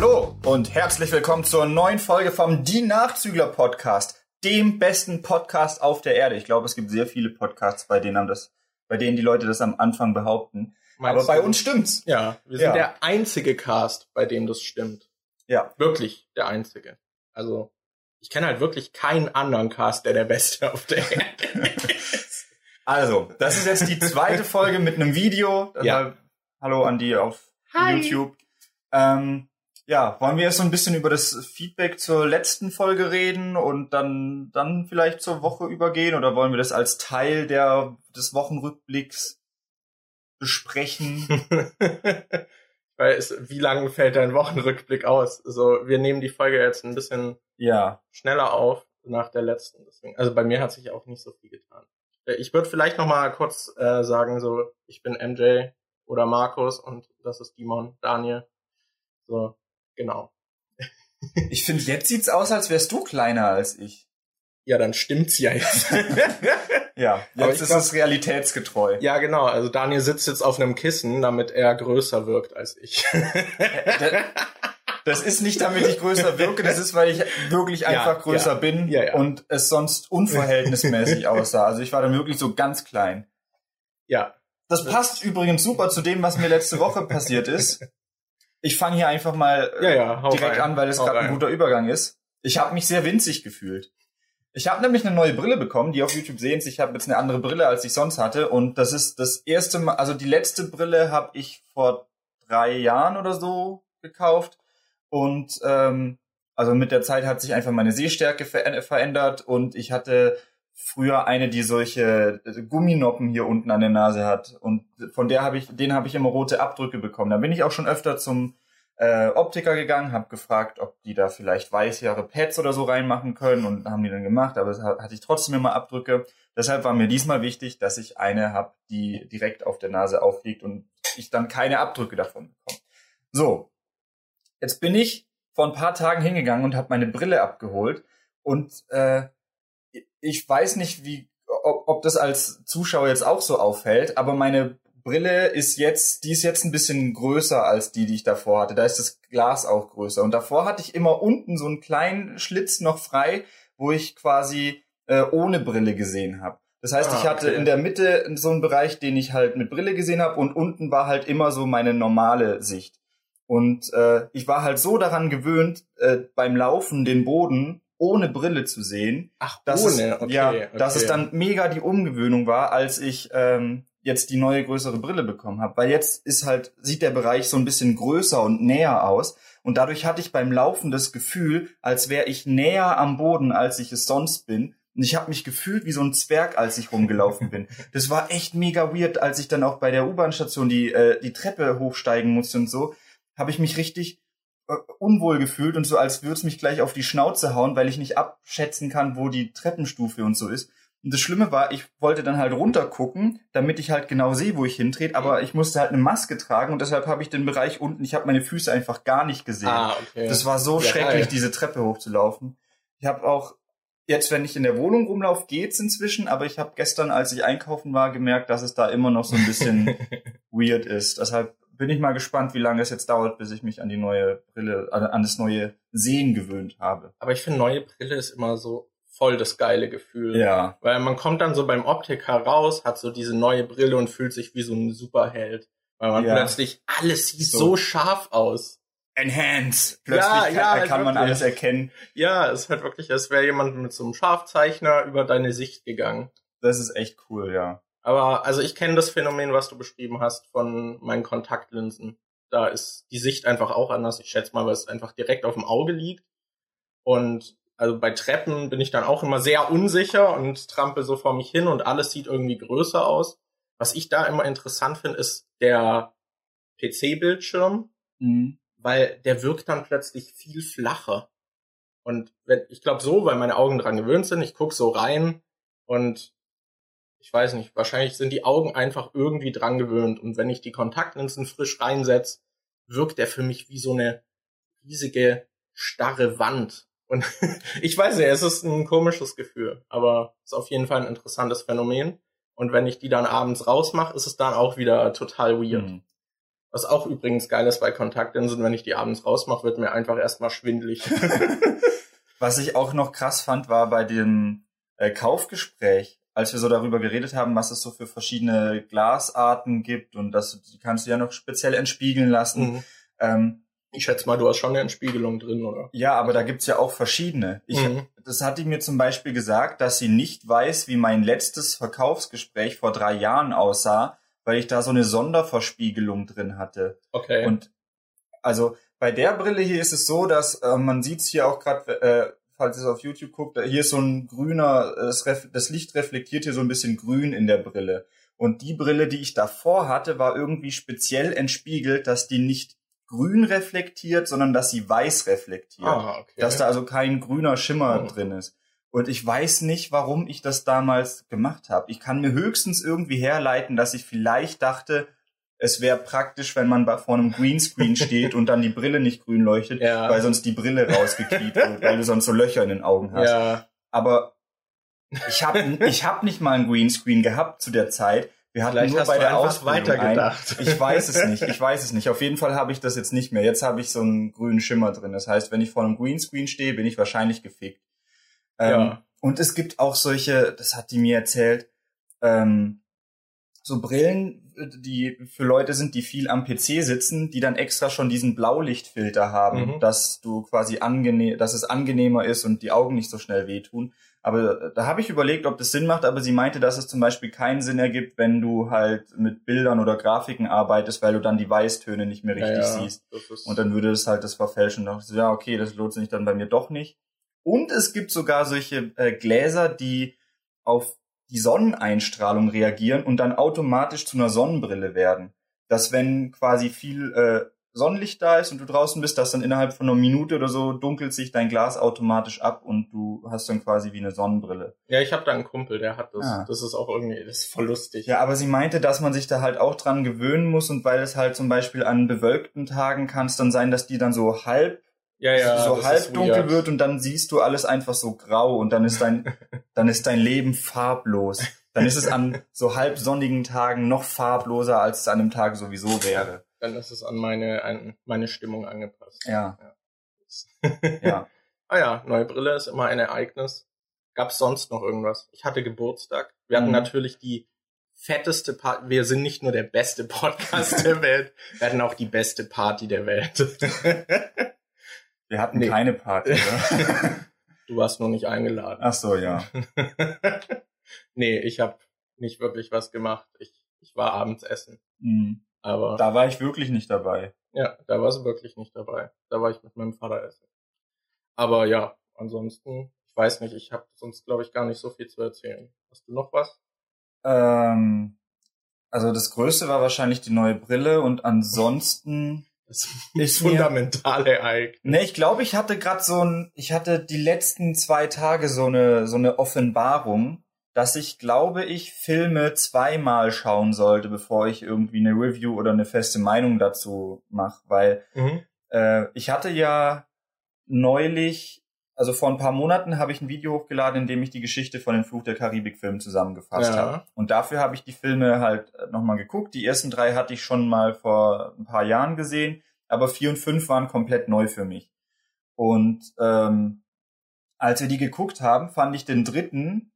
Hallo und herzlich willkommen zur neuen Folge vom Die Nachzügler Podcast, dem besten Podcast auf der Erde. Ich glaube, es gibt sehr viele Podcasts, bei denen, das, bei denen die Leute das am Anfang behaupten. Meinst Aber bei du? uns stimmt's. Ja, wir sind ja. der einzige Cast, bei dem das stimmt. Ja. Wirklich der einzige. Also, ich kenne halt wirklich keinen anderen Cast, der der beste auf der Erde ist. Also, das ist jetzt die zweite Folge mit einem Video. Ja. Hallo an die auf Hi. YouTube. Ähm, ja, wollen wir jetzt so ein bisschen über das Feedback zur letzten Folge reden und dann, dann vielleicht zur Woche übergehen oder wollen wir das als Teil der, des Wochenrückblicks besprechen? Weil es, wie lange fällt dein Wochenrückblick aus? Also, wir nehmen die Folge jetzt ein bisschen ja. schneller auf nach der letzten. Deswegen, also bei mir hat sich auch nicht so viel getan. Äh, ich würde vielleicht noch mal kurz äh, sagen, so, ich bin MJ oder Markus und das ist Dimon, Daniel. So, Genau. ich finde, jetzt sieht's aus, als wärst du kleiner als ich. Ja, dann stimmt's ja jetzt. ja, jetzt ist glaub, es realitätsgetreu. Ja, genau. Also Daniel sitzt jetzt auf einem Kissen, damit er größer wirkt als ich. das ist nicht, damit ich größer wirke, das ist, weil ich wirklich einfach ja, größer ja. bin ja, und es sonst unverhältnismäßig aussah. Also ich war dann wirklich so ganz klein. Ja. Das passt übrigens super zu dem, was mir letzte Woche passiert ist. Ich fange hier einfach mal ja, ja, direkt rein. an, weil es gerade ein guter Übergang ist. Ich habe mich sehr winzig gefühlt. Ich habe nämlich eine neue Brille bekommen, die auf YouTube sehen. Ich habe jetzt eine andere Brille, als ich sonst hatte. Und das ist das erste Mal, also die letzte Brille habe ich vor drei Jahren oder so gekauft. Und ähm, also mit der Zeit hat sich einfach meine Sehstärke ver verändert und ich hatte früher eine, die solche äh, Gumminoppen hier unten an der Nase hat. Und von der habe ich, den habe ich immer rote Abdrücke bekommen. Da bin ich auch schon öfter zum äh, Optiker gegangen, habe gefragt, ob die da vielleicht weißere Pads oder so reinmachen können und haben die dann gemacht, aber es hatte ich trotzdem immer Abdrücke. Deshalb war mir diesmal wichtig, dass ich eine habe, die direkt auf der Nase aufliegt und ich dann keine Abdrücke davon bekomme. So, jetzt bin ich vor ein paar Tagen hingegangen und habe meine Brille abgeholt und äh, ich weiß nicht, wie, ob, ob das als Zuschauer jetzt auch so auffällt, aber meine Brille ist jetzt, die ist jetzt ein bisschen größer als die, die ich davor hatte. Da ist das Glas auch größer. Und davor hatte ich immer unten so einen kleinen Schlitz noch frei, wo ich quasi äh, ohne Brille gesehen habe. Das heißt, ah, ich hatte okay. in der Mitte so einen Bereich, den ich halt mit Brille gesehen habe und unten war halt immer so meine normale Sicht. Und äh, ich war halt so daran gewöhnt, äh, beim Laufen den Boden ohne Brille zu sehen. Ach, dass ohne, es, okay, ja, okay. dass es dann mega die Umgewöhnung war, als ich ähm, jetzt die neue größere Brille bekommen habe. Weil jetzt ist halt sieht der Bereich so ein bisschen größer und näher aus und dadurch hatte ich beim Laufen das Gefühl, als wäre ich näher am Boden, als ich es sonst bin. Und ich habe mich gefühlt wie so ein Zwerg, als ich rumgelaufen bin. Das war echt mega weird, als ich dann auch bei der U-Bahn-Station die äh, die Treppe hochsteigen musste und so, habe ich mich richtig unwohl gefühlt und so, als würde es mich gleich auf die Schnauze hauen, weil ich nicht abschätzen kann, wo die Treppenstufe und so ist. Und das Schlimme war, ich wollte dann halt runtergucken, damit ich halt genau sehe, wo ich hintrete, aber ich musste halt eine Maske tragen und deshalb habe ich den Bereich unten, ich habe meine Füße einfach gar nicht gesehen. Ah, okay. Das war so ja, schrecklich, geil. diese Treppe hochzulaufen. Ich habe auch jetzt, wenn ich in der Wohnung rumlaufe, geht's inzwischen, aber ich habe gestern, als ich einkaufen war, gemerkt, dass es da immer noch so ein bisschen weird ist. Deshalb bin ich mal gespannt, wie lange es jetzt dauert, bis ich mich an die neue Brille, an das neue Sehen gewöhnt habe. Aber ich finde, neue Brille ist immer so voll das geile Gefühl. Ja. Weil man kommt dann so beim Optiker raus, hat so diese neue Brille und fühlt sich wie so ein Superheld. Weil man ja. plötzlich alles sieht so. so scharf aus. Enhance. Plötzlich ja, kann, ja, halt kann man alles erkennen. Ja, es ist halt wirklich, als wäre jemand mit so einem Scharfzeichner über deine Sicht gegangen. Das ist echt cool, ja. Aber also ich kenne das Phänomen, was du beschrieben hast von meinen Kontaktlinsen. Da ist die Sicht einfach auch anders. Ich schätze mal, weil es einfach direkt auf dem Auge liegt. Und also bei Treppen bin ich dann auch immer sehr unsicher und trampel so vor mich hin und alles sieht irgendwie größer aus. Was ich da immer interessant finde, ist der PC-Bildschirm, mhm. weil der wirkt dann plötzlich viel flacher. Und wenn, ich glaube so, weil meine Augen dran gewöhnt sind, ich guck so rein und ich weiß nicht, wahrscheinlich sind die Augen einfach irgendwie dran gewöhnt. Und wenn ich die Kontaktlinsen frisch reinsetze, wirkt der für mich wie so eine riesige, starre Wand. Und ich weiß nicht, es ist ein komisches Gefühl, aber es ist auf jeden Fall ein interessantes Phänomen. Und wenn ich die dann abends rausmache, ist es dann auch wieder total weird. Mhm. Was auch übrigens geil ist bei Kontaktlinsen, wenn ich die abends rausmache, wird mir einfach erstmal schwindlig. Was ich auch noch krass fand, war bei dem äh, Kaufgespräch, als wir so darüber geredet haben, was es so für verschiedene Glasarten gibt und das die kannst du ja noch speziell entspiegeln lassen. Mhm. Ähm, ich schätze mal, du hast schon eine Entspiegelung drin, oder? Ja, aber da gibt's ja auch verschiedene. Ich, mhm. Das hat die mir zum Beispiel gesagt, dass sie nicht weiß, wie mein letztes Verkaufsgespräch vor drei Jahren aussah, weil ich da so eine Sonderverspiegelung drin hatte. Okay. Und also bei der Brille hier ist es so, dass äh, man sieht's hier auch gerade, äh, falls ihr es auf YouTube guckt, hier ist so ein grüner, äh, das, das Licht reflektiert hier so ein bisschen grün in der Brille. Und die Brille, die ich davor hatte, war irgendwie speziell entspiegelt, dass die nicht grün reflektiert, sondern dass sie weiß reflektiert. Ah, okay. Dass da also kein grüner Schimmer oh. drin ist. Und ich weiß nicht, warum ich das damals gemacht habe. Ich kann mir höchstens irgendwie herleiten, dass ich vielleicht dachte, es wäre praktisch, wenn man vor einem Greenscreen steht und dann die Brille nicht grün leuchtet, ja. weil sonst die Brille rausgekiet wird, weil du sonst so Löcher in den Augen hast. Ja. Aber ich habe ich hab nicht mal ein Greenscreen gehabt zu der Zeit. Wir hatten Vielleicht nur bei der Ausbildung weitergedacht. Ein. Ich weiß es nicht. Ich weiß es nicht. Auf jeden Fall habe ich das jetzt nicht mehr. Jetzt habe ich so einen grünen Schimmer drin. Das heißt, wenn ich vor einem Greenscreen stehe, bin ich wahrscheinlich gefickt. Ähm, ja. Und es gibt auch solche, das hat die mir erzählt, ähm, so Brillen, die für Leute sind, die viel am PC sitzen, die dann extra schon diesen Blaulichtfilter haben, mhm. dass du quasi angenehm, dass es angenehmer ist und die Augen nicht so schnell wehtun. Aber da habe ich überlegt, ob das Sinn macht, aber sie meinte, dass es zum Beispiel keinen Sinn ergibt, wenn du halt mit Bildern oder Grafiken arbeitest, weil du dann die Weißtöne nicht mehr richtig ja, ja, siehst. Und dann würde es halt das verfälschen. Da dachte ich, ja, okay, das lohnt sich dann bei mir doch nicht. Und es gibt sogar solche äh, Gläser, die auf die Sonneneinstrahlung reagieren und dann automatisch zu einer Sonnenbrille werden. Dass wenn quasi viel äh, Sonnenlicht da ist und du draußen bist, dass dann innerhalb von einer Minute oder so dunkelt sich dein Glas automatisch ab und du hast dann quasi wie eine Sonnenbrille. Ja, ich habe da einen Kumpel, der hat das. Ja. Das ist auch irgendwie, das ist voll lustig. Ja, aber sie meinte, dass man sich da halt auch dran gewöhnen muss und weil es halt zum Beispiel an bewölkten Tagen kann es dann sein, dass die dann so halb ja, ja, so halb dunkel wird und dann siehst du alles einfach so grau und dann ist dein, dann ist dein Leben farblos. Dann ist es an so halb sonnigen Tagen noch farbloser, als es an einem Tag sowieso wäre. Dann ist es an meine, an meine Stimmung angepasst. Ja. Ja. ja. ah ja, neue Brille ist immer ein Ereignis. Gab's sonst noch irgendwas? Ich hatte Geburtstag. Wir hatten mhm. natürlich die fetteste Party. Wir sind nicht nur der beste Podcast der Welt, wir hatten auch die beste Party der Welt. Wir hatten nee. keine Party, oder? du warst noch nicht eingeladen. Ach so, ja. nee, ich habe nicht wirklich was gemacht. Ich, ich war abends essen. Mhm. Aber da war ich wirklich nicht dabei. Ja, da war sie wirklich nicht dabei. Da war ich mit meinem Vater essen. Aber ja, ansonsten, ich weiß nicht, ich habe sonst glaube ich gar nicht so viel zu erzählen. Hast du noch was? Ähm, also das Größte war wahrscheinlich die neue Brille und ansonsten das ist fundamental ereignet. Ne, ich glaube, ich hatte gerade so ein, ich hatte die letzten zwei Tage so eine so eine Offenbarung, dass ich glaube, ich Filme zweimal schauen sollte, bevor ich irgendwie eine Review oder eine feste Meinung dazu mache, weil mhm. äh, ich hatte ja neulich, also vor ein paar Monaten habe ich ein Video hochgeladen, in dem ich die Geschichte von den Fluch der Karibik-Filmen zusammengefasst ja. habe. Und dafür habe ich die Filme halt nochmal geguckt. Die ersten drei hatte ich schon mal vor ein paar Jahren gesehen aber vier und fünf waren komplett neu für mich. Und ähm, als wir die geguckt haben, fand ich den dritten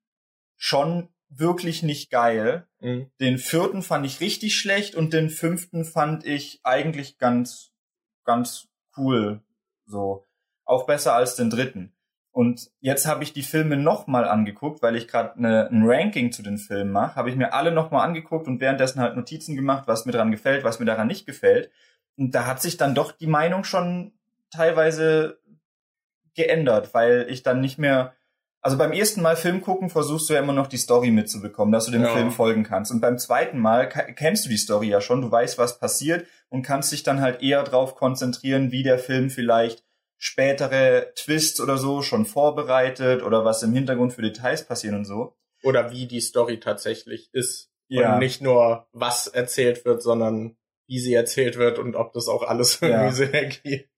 schon wirklich nicht geil. Mhm. Den vierten fand ich richtig schlecht und den fünften fand ich eigentlich ganz, ganz cool. So. Auch besser als den dritten. Und jetzt habe ich die Filme nochmal angeguckt, weil ich gerade ne, ein Ranking zu den Filmen mache. Habe ich mir alle nochmal angeguckt und währenddessen halt Notizen gemacht, was mir daran gefällt, was mir daran nicht gefällt. Und da hat sich dann doch die Meinung schon teilweise geändert, weil ich dann nicht mehr, also beim ersten Mal Film gucken versuchst du ja immer noch die Story mitzubekommen, dass du dem ja. Film folgen kannst. Und beim zweiten Mal kennst du die Story ja schon, du weißt, was passiert und kannst dich dann halt eher drauf konzentrieren, wie der Film vielleicht spätere Twists oder so schon vorbereitet oder was im Hintergrund für Details passieren und so. Oder wie die Story tatsächlich ist. Ja. Und nicht nur, was erzählt wird, sondern wie sie erzählt wird und ob das auch alles irgendwie ja. Sinn ergibt.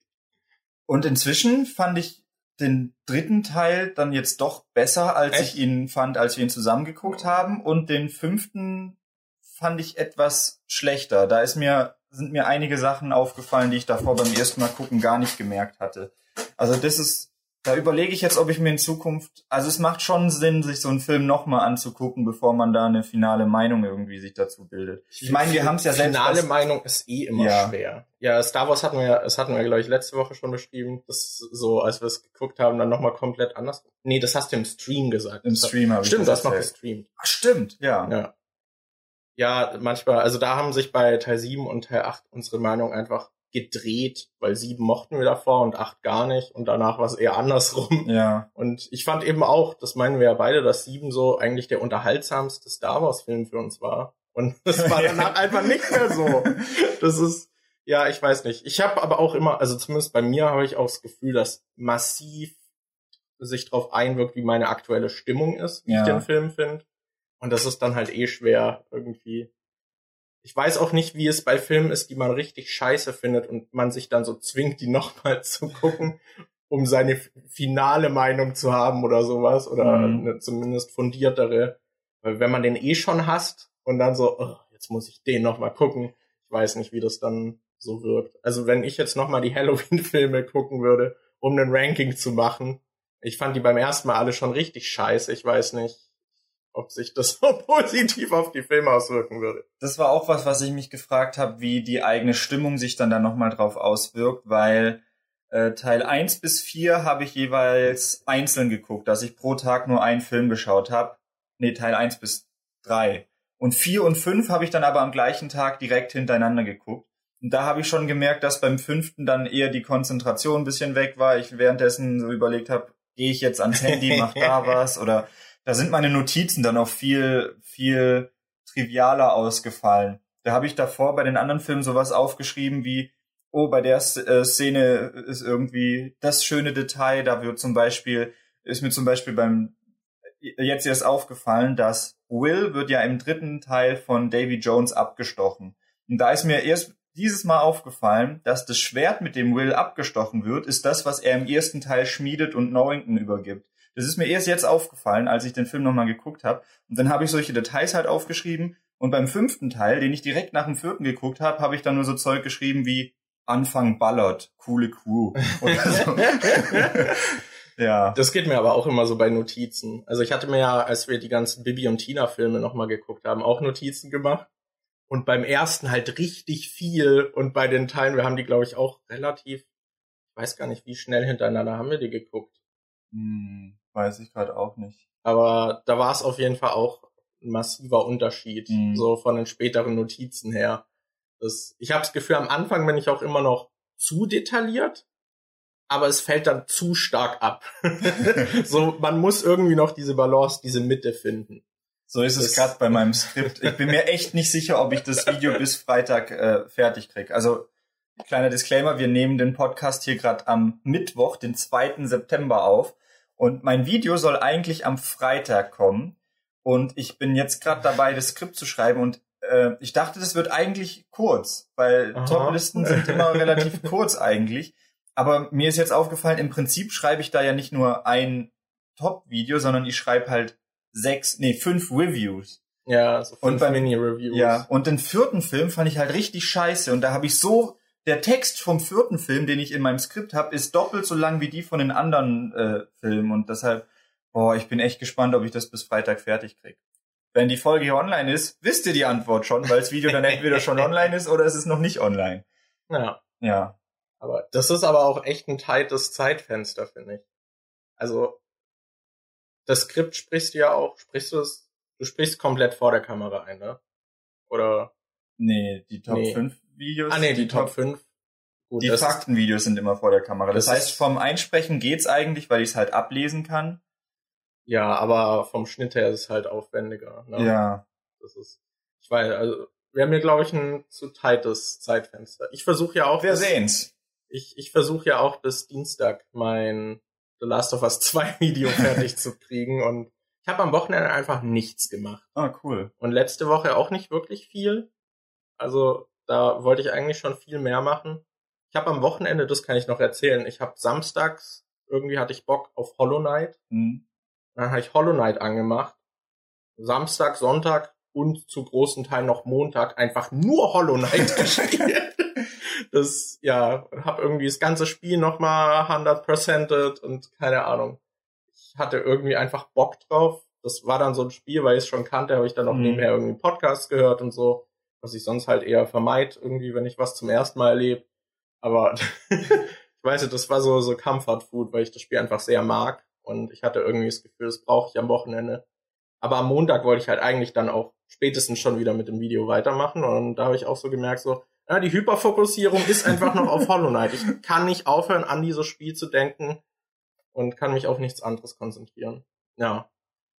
Und inzwischen fand ich den dritten Teil dann jetzt doch besser, als Echt? ich ihn fand, als wir ihn zusammengeguckt haben. Und den fünften fand ich etwas schlechter. Da ist mir sind mir einige Sachen aufgefallen, die ich davor beim ersten Mal gucken gar nicht gemerkt hatte. Also das ist da überlege ich jetzt, ob ich mir in Zukunft, also es macht schon Sinn, sich so einen Film nochmal anzugucken, bevor man da eine finale Meinung irgendwie sich dazu bildet. Ich meine, wir haben es ja selbst. Finale Meinung ist eh immer ja. schwer. Ja, Star Wars hatten wir, das hatten wir, glaube ich, letzte Woche schon beschrieben. Das so, als wir es geguckt haben, dann nochmal komplett anders. Nee, das hast du im Stream gesagt. Im Stream habe ich Stimmt, du hast noch gestreamt. Ach, stimmt, ja. Ja. Ja, manchmal, also da haben sich bei Teil 7 und Teil 8 unsere Meinung einfach gedreht, weil sieben mochten wir davor und acht gar nicht und danach war es eher andersrum. Ja. Und ich fand eben auch, das meinen wir ja beide, dass sieben so eigentlich der unterhaltsamste Star Wars Film für uns war. Und das war danach einfach nicht mehr so. Das ist, ja, ich weiß nicht. Ich habe aber auch immer, also zumindest bei mir habe ich auch das Gefühl, dass massiv sich darauf einwirkt, wie meine aktuelle Stimmung ist, wie ja. ich den Film finde. Und das ist dann halt eh schwer, irgendwie ich weiß auch nicht, wie es bei Filmen ist, die man richtig scheiße findet und man sich dann so zwingt, die nochmal zu gucken, um seine finale Meinung zu haben oder sowas oder mhm. eine zumindest fundiertere. Weil wenn man den eh schon hasst und dann so, oh, jetzt muss ich den nochmal gucken, ich weiß nicht, wie das dann so wirkt. Also wenn ich jetzt nochmal die Halloween-Filme gucken würde, um ein Ranking zu machen, ich fand die beim ersten Mal alle schon richtig scheiße, ich weiß nicht ob sich das so positiv auf die Filme auswirken würde. Das war auch was, was ich mich gefragt habe, wie die eigene Stimmung sich dann da nochmal drauf auswirkt, weil äh, Teil 1 bis 4 habe ich jeweils einzeln geguckt, dass ich pro Tag nur einen Film geschaut habe. Nee, Teil 1 bis 3. Und 4 und 5 habe ich dann aber am gleichen Tag direkt hintereinander geguckt. Und da habe ich schon gemerkt, dass beim fünften dann eher die Konzentration ein bisschen weg war. Ich währenddessen so überlegt habe, gehe ich jetzt ans Handy, mach da was oder da sind meine Notizen dann auch viel, viel trivialer ausgefallen. Da habe ich davor bei den anderen Filmen sowas aufgeschrieben wie, oh, bei der äh, Szene ist irgendwie das schöne Detail, da wird zum Beispiel, ist mir zum Beispiel beim, jetzt erst aufgefallen, dass Will wird ja im dritten Teil von Davy Jones abgestochen. Und da ist mir erst dieses Mal aufgefallen, dass das Schwert, mit dem Will abgestochen wird, ist das, was er im ersten Teil schmiedet und Norrington übergibt. Das ist mir erst jetzt aufgefallen, als ich den Film nochmal geguckt habe. Und dann habe ich solche Details halt aufgeschrieben. Und beim fünften Teil, den ich direkt nach dem vierten geguckt habe, habe ich dann nur so Zeug geschrieben wie Anfang ballert, coole Crew. Oder so. ja. Das geht mir aber auch immer so bei Notizen. Also ich hatte mir ja, als wir die ganzen Bibi und Tina Filme nochmal geguckt haben, auch Notizen gemacht. Und beim ersten halt richtig viel. Und bei den Teilen, wir haben die, glaube ich, auch relativ, ich weiß gar nicht, wie schnell hintereinander haben wir die geguckt. Hm. Weiß ich gerade auch nicht. Aber da war es auf jeden Fall auch ein massiver Unterschied, mhm. so von den späteren Notizen her. Das, ich habe das Gefühl, am Anfang bin ich auch immer noch zu detailliert, aber es fällt dann zu stark ab. so, man muss irgendwie noch diese Balance, diese Mitte finden. So ist es gerade bei meinem Skript. Ich bin mir echt nicht sicher, ob ich das Video bis Freitag äh, fertig krieg. Also kleiner Disclaimer, wir nehmen den Podcast hier gerade am Mittwoch, den 2. September auf. Und mein Video soll eigentlich am Freitag kommen. Und ich bin jetzt gerade dabei, das Skript zu schreiben und äh, ich dachte, das wird eigentlich kurz, weil Toplisten sind immer relativ kurz eigentlich. Aber mir ist jetzt aufgefallen, im Prinzip schreibe ich da ja nicht nur ein Top-Video, sondern ich schreibe halt sechs, nee, fünf Reviews. Ja, so fünf Mini-Reviews. Ja, und den vierten Film fand ich halt richtig scheiße und da habe ich so der Text vom vierten Film, den ich in meinem Skript habe, ist doppelt so lang wie die von den anderen äh, Filmen und deshalb, boah, ich bin echt gespannt, ob ich das bis Freitag fertig krieg. Wenn die Folge hier online ist, wisst ihr die Antwort schon, weil das Video dann entweder schon online ist oder es ist noch nicht online. Ja. Ja. Aber das ist aber auch echt ein tightes Zeitfenster, finde ich. Also, das Skript sprichst du ja auch, sprichst du es, du sprichst komplett vor der Kamera ein, ne? Oder? Nee, die Top nee. 5 Videos. Ah nee, die, die Top 5. Gut, die Faktenvideos sind immer vor der Kamera. Das, das heißt, vom Einsprechen geht's eigentlich, weil ich es halt ablesen kann. Ja, aber vom Schnitt her ist es halt aufwendiger. Ne? Ja. Das ist, ich weiß, also wir haben hier glaube ich ein zu tightes Zeitfenster. Ich versuche ja auch. Wir bis, sehen's. Ich ich versuche ja auch bis Dienstag mein The Last of Us 2 Video fertig zu kriegen und ich habe am Wochenende einfach nichts gemacht. Ah, cool. Und letzte Woche auch nicht wirklich viel. Also da wollte ich eigentlich schon viel mehr machen. Ich habe am Wochenende, das kann ich noch erzählen, ich habe samstags, irgendwie hatte ich Bock auf Hollow Knight. Mhm. Dann habe ich Hollow Knight angemacht. Samstag, Sonntag und zu großen Teilen noch Montag einfach nur Hollow Knight gespielt. das, ja, hab irgendwie das ganze Spiel nochmal 100%ed und keine Ahnung. Ich hatte irgendwie einfach Bock drauf. Das war dann so ein Spiel, weil ich es schon kannte, habe ich dann auch mhm. nebenher irgendwie Podcasts gehört und so, was ich sonst halt eher vermeid, irgendwie, wenn ich was zum ersten Mal erlebe. Aber ich weiß nicht, das war so, so Comfort Food, weil ich das Spiel einfach sehr mag und ich hatte irgendwie das Gefühl, das brauche ich am Wochenende. Aber am Montag wollte ich halt eigentlich dann auch spätestens schon wieder mit dem Video weitermachen und da habe ich auch so gemerkt, so, ja, die Hyperfokussierung ist einfach noch auf Hollow Knight. Ich kann nicht aufhören, an dieses Spiel zu denken und kann mich auf nichts anderes konzentrieren. Ja,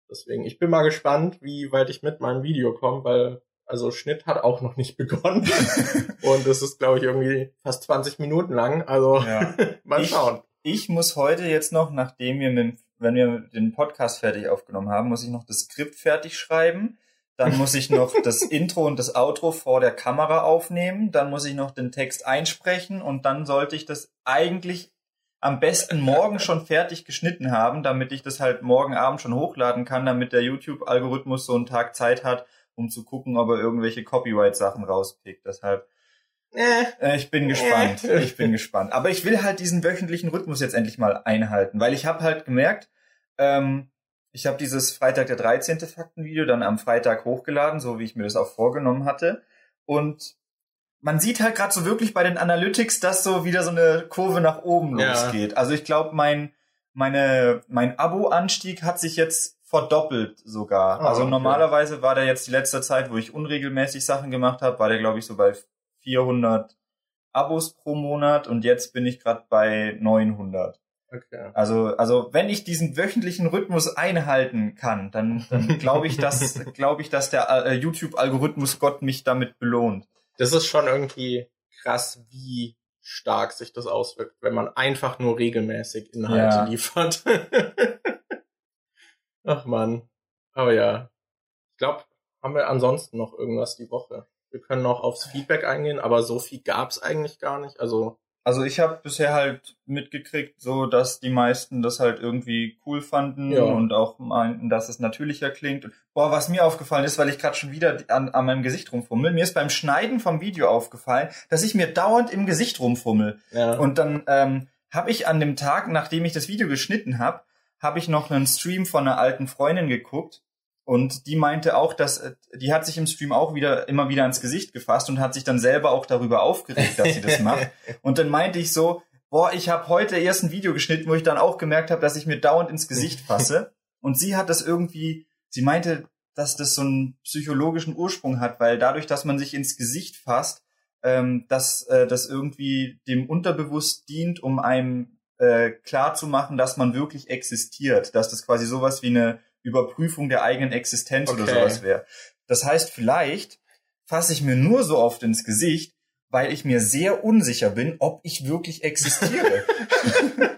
deswegen, ich bin mal gespannt, wie weit ich mit meinem Video komme, weil also Schnitt hat auch noch nicht begonnen. und es ist, glaube ich, irgendwie fast 20 Minuten lang. Also ja. mal schauen. Ich, ich muss heute jetzt noch, nachdem wir mit, wenn wir den Podcast fertig aufgenommen haben, muss ich noch das Skript fertig schreiben dann muss ich noch das Intro und das Outro vor der Kamera aufnehmen. Dann muss ich noch den Text einsprechen und dann sollte ich das eigentlich am besten morgen schon fertig geschnitten haben, damit ich das halt morgen Abend schon hochladen kann, damit der YouTube-Algorithmus so einen Tag Zeit hat, um zu gucken, ob er irgendwelche Copyright-Sachen rauspickt. Deshalb, äh, äh ich bin gespannt. Äh. Ich bin gespannt. Aber ich will halt diesen wöchentlichen Rhythmus jetzt endlich mal einhalten, weil ich habe halt gemerkt, ähm, ich habe dieses Freitag der 13. Faktenvideo dann am Freitag hochgeladen, so wie ich mir das auch vorgenommen hatte. Und man sieht halt gerade so wirklich bei den Analytics, dass so wieder so eine Kurve nach oben ja. losgeht. Also ich glaube, mein, meine, mein Abo-Anstieg hat sich jetzt verdoppelt sogar. Oh, also okay. normalerweise war der jetzt die letzte Zeit, wo ich unregelmäßig Sachen gemacht habe, war der glaube ich so bei 400 Abos pro Monat und jetzt bin ich gerade bei 900. Okay. Also, also wenn ich diesen wöchentlichen Rhythmus einhalten kann, dann, dann glaube ich, dass glaube ich, dass der äh, YouTube-Algorithmus Gott mich damit belohnt. Das ist schon irgendwie krass, wie stark sich das auswirkt, wenn man einfach nur regelmäßig Inhalte ja. liefert. Ach man. Aber ja. Ich glaube, haben wir ansonsten noch irgendwas die Woche? Wir können noch aufs Feedback eingehen, aber so viel gab's eigentlich gar nicht. Also also ich habe bisher halt mitgekriegt, so dass die meisten das halt irgendwie cool fanden ja. und auch meinten, dass es natürlicher klingt. Und, boah, was mir aufgefallen ist, weil ich gerade schon wieder an, an meinem Gesicht rumfummel, mir ist beim Schneiden vom Video aufgefallen, dass ich mir dauernd im Gesicht rumfummel. Ja. Und dann ähm, habe ich an dem Tag, nachdem ich das Video geschnitten habe, habe ich noch einen Stream von einer alten Freundin geguckt und die meinte auch, dass äh, die hat sich im Stream auch wieder immer wieder ans Gesicht gefasst und hat sich dann selber auch darüber aufgeregt, dass sie das macht. Und dann meinte ich so, boah, ich habe heute erst ein Video geschnitten, wo ich dann auch gemerkt habe, dass ich mir dauernd ins Gesicht fasse. Und sie hat das irgendwie, sie meinte, dass das so einen psychologischen Ursprung hat, weil dadurch, dass man sich ins Gesicht fasst, ähm, dass äh, das irgendwie dem Unterbewusst dient, um einem äh, klar zu machen, dass man wirklich existiert, dass das quasi sowas wie eine Überprüfung der eigenen Existenz okay. oder sowas wäre. Das heißt, vielleicht fasse ich mir nur so oft ins Gesicht, weil ich mir sehr unsicher bin, ob ich wirklich existiere.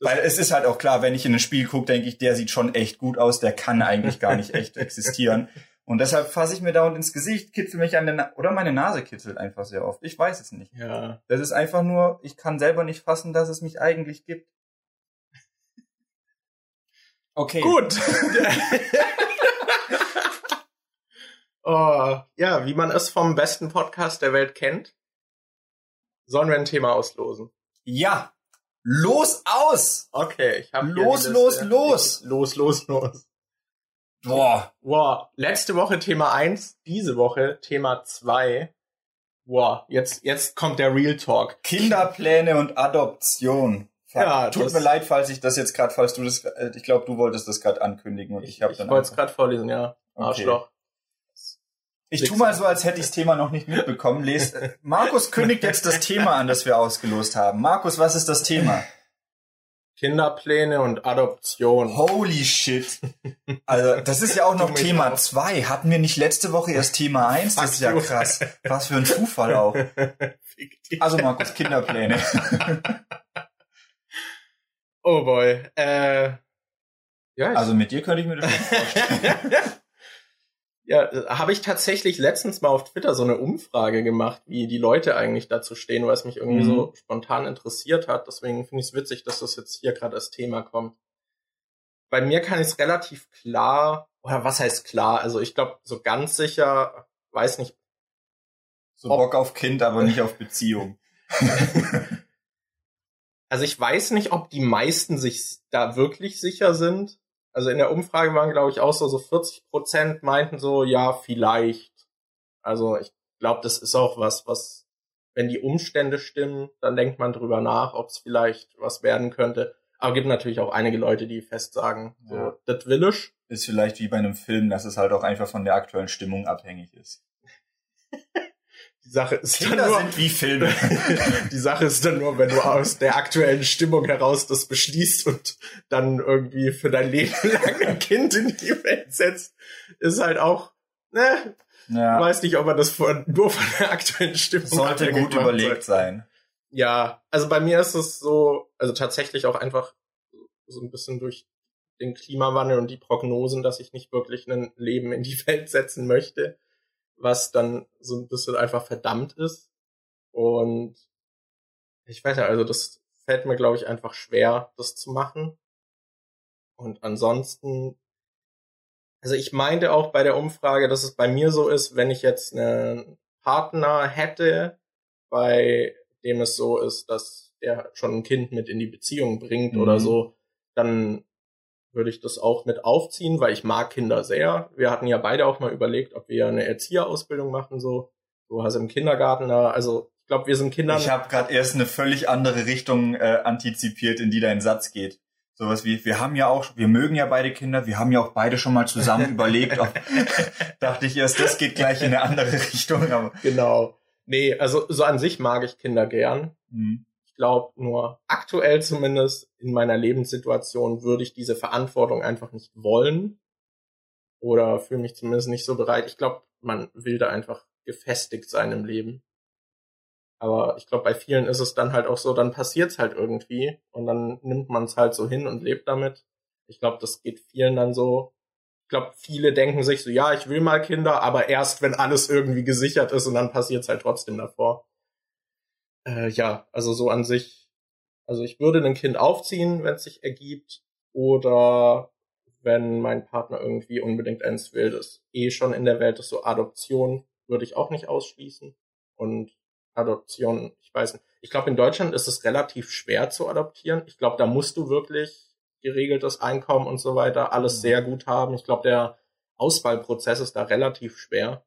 weil es ist halt auch klar, wenn ich in ein Spiel gucke, denke ich, der sieht schon echt gut aus, der kann eigentlich gar nicht echt existieren. Und deshalb fasse ich mir dauernd ins Gesicht, kitzel mich an der Na oder meine Nase kitzelt einfach sehr oft. Ich weiß es nicht. Ja. Das ist einfach nur, ich kann selber nicht fassen, dass es mich eigentlich gibt. Okay. Gut. oh, ja, wie man es vom besten Podcast der Welt kennt, sollen wir ein Thema auslosen. Ja. Los aus! Okay, ich habe los, los, los, los, los, los. Boah. Boah, letzte Woche Thema 1, diese Woche Thema 2. Boah, jetzt, jetzt kommt der Real Talk. Kinderpläne und Adoption. Ja, Tut mir leid, falls ich das jetzt gerade, falls du das, äh, ich glaube, du wolltest das gerade ankündigen und ich, ich habe dann. Ich wollte es gerade vorlesen, ja. Arschloch. Okay. Ich tu mal so, als hätte ich das Thema noch nicht mitbekommen. Les, Markus kündigt jetzt das Thema an, das wir ausgelost haben. Markus, was ist das Thema? Kinderpläne und Adoption. Holy shit. Also, das ist ja auch noch Thema 2. Hatten wir nicht letzte Woche erst Thema 1? Das ist ja krass. Was für ein Zufall auch. Also, Markus, Kinderpläne. Oh boy. Äh, ja, also mit dir könnte ich mir das nicht vorstellen. ja, habe ich tatsächlich letztens mal auf Twitter so eine Umfrage gemacht, wie die Leute eigentlich dazu stehen, weil es mich irgendwie mhm. so spontan interessiert hat. Deswegen finde ich es witzig, dass das jetzt hier gerade als Thema kommt. Bei mir kann ich es relativ klar oder was heißt klar? Also ich glaube, so ganz sicher, weiß nicht. So Bock auf Kind, aber nicht auf Beziehung. also ich weiß nicht, ob die meisten sich da wirklich sicher sind. Also in der Umfrage waren, glaube ich, auch so, so 40 Prozent meinten so, ja, vielleicht. Also ich glaube, das ist auch was, was, wenn die Umstände stimmen, dann denkt man drüber nach, ob es vielleicht was werden könnte. Aber gibt natürlich auch einige Leute, die fest sagen, so, ja. das will ich. Ist vielleicht wie bei einem Film, dass es halt auch einfach von der aktuellen Stimmung abhängig ist. Die Sache ist Kinder dann nur, sind wie Filme. die Sache ist dann nur, wenn du aus der aktuellen Stimmung heraus das beschließt und dann irgendwie für dein Leben lang ein Kind in die Welt setzt, ist halt auch, ne, ja. weiß nicht, ob man das von, nur von der aktuellen Stimmung sollte gut überlegt sein. Ja, also bei mir ist es so, also tatsächlich auch einfach so ein bisschen durch den Klimawandel und die Prognosen, dass ich nicht wirklich ein Leben in die Welt setzen möchte, was dann so ein bisschen einfach verdammt ist. Und ich weiß ja, also das fällt mir, glaube ich, einfach schwer, das zu machen. Und ansonsten, also ich meinte auch bei der Umfrage, dass es bei mir so ist, wenn ich jetzt einen Partner hätte, bei dem es so ist, dass der schon ein Kind mit in die Beziehung bringt mhm. oder so, dann würde ich das auch mit aufziehen, weil ich mag Kinder sehr. Wir hatten ja beide auch mal überlegt, ob wir eine Erzieherausbildung machen, so. Du hast im Kindergarten da, also ich glaube, wir sind Kinder. Ich habe gerade erst eine völlig andere Richtung äh, antizipiert, in die dein Satz geht. Sowas wie, wir haben ja auch, wir mögen ja beide Kinder, wir haben ja auch beide schon mal zusammen überlebt. Ob, dachte ich erst, das geht gleich in eine andere Richtung. Aber. Genau. Nee, also so an sich mag ich Kinder gern. Mhm. Ich glaube nur aktuell zumindest in meiner Lebenssituation würde ich diese Verantwortung einfach nicht wollen oder fühle mich zumindest nicht so bereit. Ich glaube, man will da einfach gefestigt sein im Leben. Aber ich glaube, bei vielen ist es dann halt auch so, dann passiert's halt irgendwie und dann nimmt man es halt so hin und lebt damit. Ich glaube, das geht vielen dann so ich glaube, viele denken sich so, ja, ich will mal Kinder, aber erst, wenn alles irgendwie gesichert ist und dann passiert es halt trotzdem davor. Äh, ja, also so an sich, also ich würde ein Kind aufziehen, wenn es sich ergibt, oder wenn mein Partner irgendwie unbedingt eins will, das eh schon in der Welt ist, so Adoption würde ich auch nicht ausschließen. Und Adoption, ich weiß nicht. Ich glaube, in Deutschland ist es relativ schwer zu adoptieren. Ich glaube, da musst du wirklich geregeltes Einkommen und so weiter, alles mhm. sehr gut haben. Ich glaube, der Auswahlprozess ist da relativ schwer.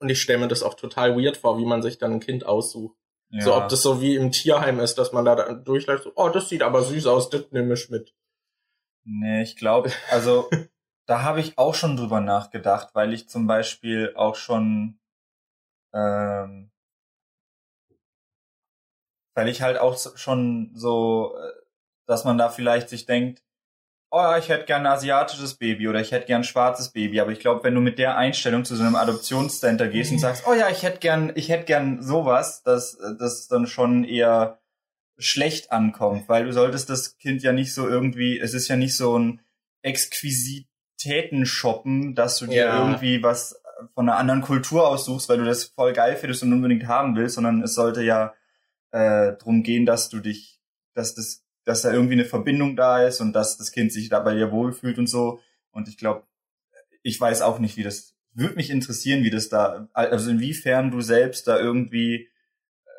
Und ich stelle mir das auch total weird vor, wie man sich dann ein Kind aussucht. Ja. So, ob das so wie im Tierheim ist, dass man da durchläuft, so, oh, das sieht aber süß aus, das nehme ich mit. Nee, ich glaube, also da habe ich auch schon drüber nachgedacht, weil ich zum Beispiel auch schon, ähm, weil ich halt auch schon so äh, dass man da vielleicht sich denkt, oh, ich hätte gern ein asiatisches Baby oder ich hätte gern ein schwarzes Baby. Aber ich glaube, wenn du mit der Einstellung zu so einem Adoptionscenter gehst und sagst, oh ja, ich hätte gern, ich hätte gern sowas, dass das dann schon eher schlecht ankommt, weil du solltest das Kind ja nicht so irgendwie, es ist ja nicht so ein Exquisitäten shoppen, dass du dir ja. irgendwie was von einer anderen Kultur aussuchst, weil du das voll geil findest und unbedingt haben willst, sondern es sollte ja äh, drum gehen, dass du dich, dass das dass da irgendwie eine Verbindung da ist und dass das Kind sich da bei dir wohlfühlt und so. Und ich glaube, ich weiß auch nicht, wie das, würde mich interessieren, wie das da, also inwiefern du selbst da irgendwie,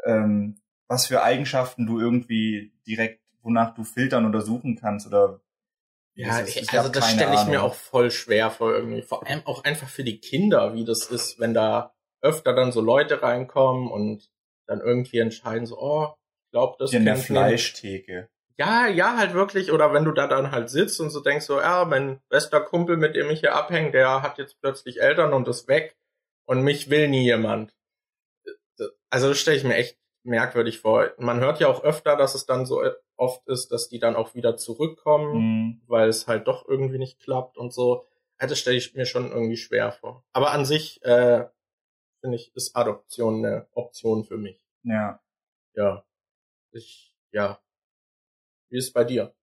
ähm, was für Eigenschaften du irgendwie direkt, wonach du filtern oder suchen kannst oder ja, ich, ich also das stelle ich mir auch voll schwer vor irgendwie. Vor allem auch einfach für die Kinder, wie das ist, wenn da öfter dann so Leute reinkommen und dann irgendwie entscheiden so, oh, ich glaube, das ist eine Fleischtheke. Ja, ja, halt wirklich. Oder wenn du da dann halt sitzt und so denkst, so, ja, mein bester Kumpel, mit dem ich hier abhänge, der hat jetzt plötzlich Eltern und ist weg und mich will nie jemand. Also das stelle ich mir echt merkwürdig vor. Man hört ja auch öfter, dass es dann so oft ist, dass die dann auch wieder zurückkommen, mhm. weil es halt doch irgendwie nicht klappt und so. Das stelle ich mir schon irgendwie schwer vor. Aber an sich, äh, finde ich, ist Adoption eine Option für mich. Ja. Ja. Ich, ja, wie ist es bei dir?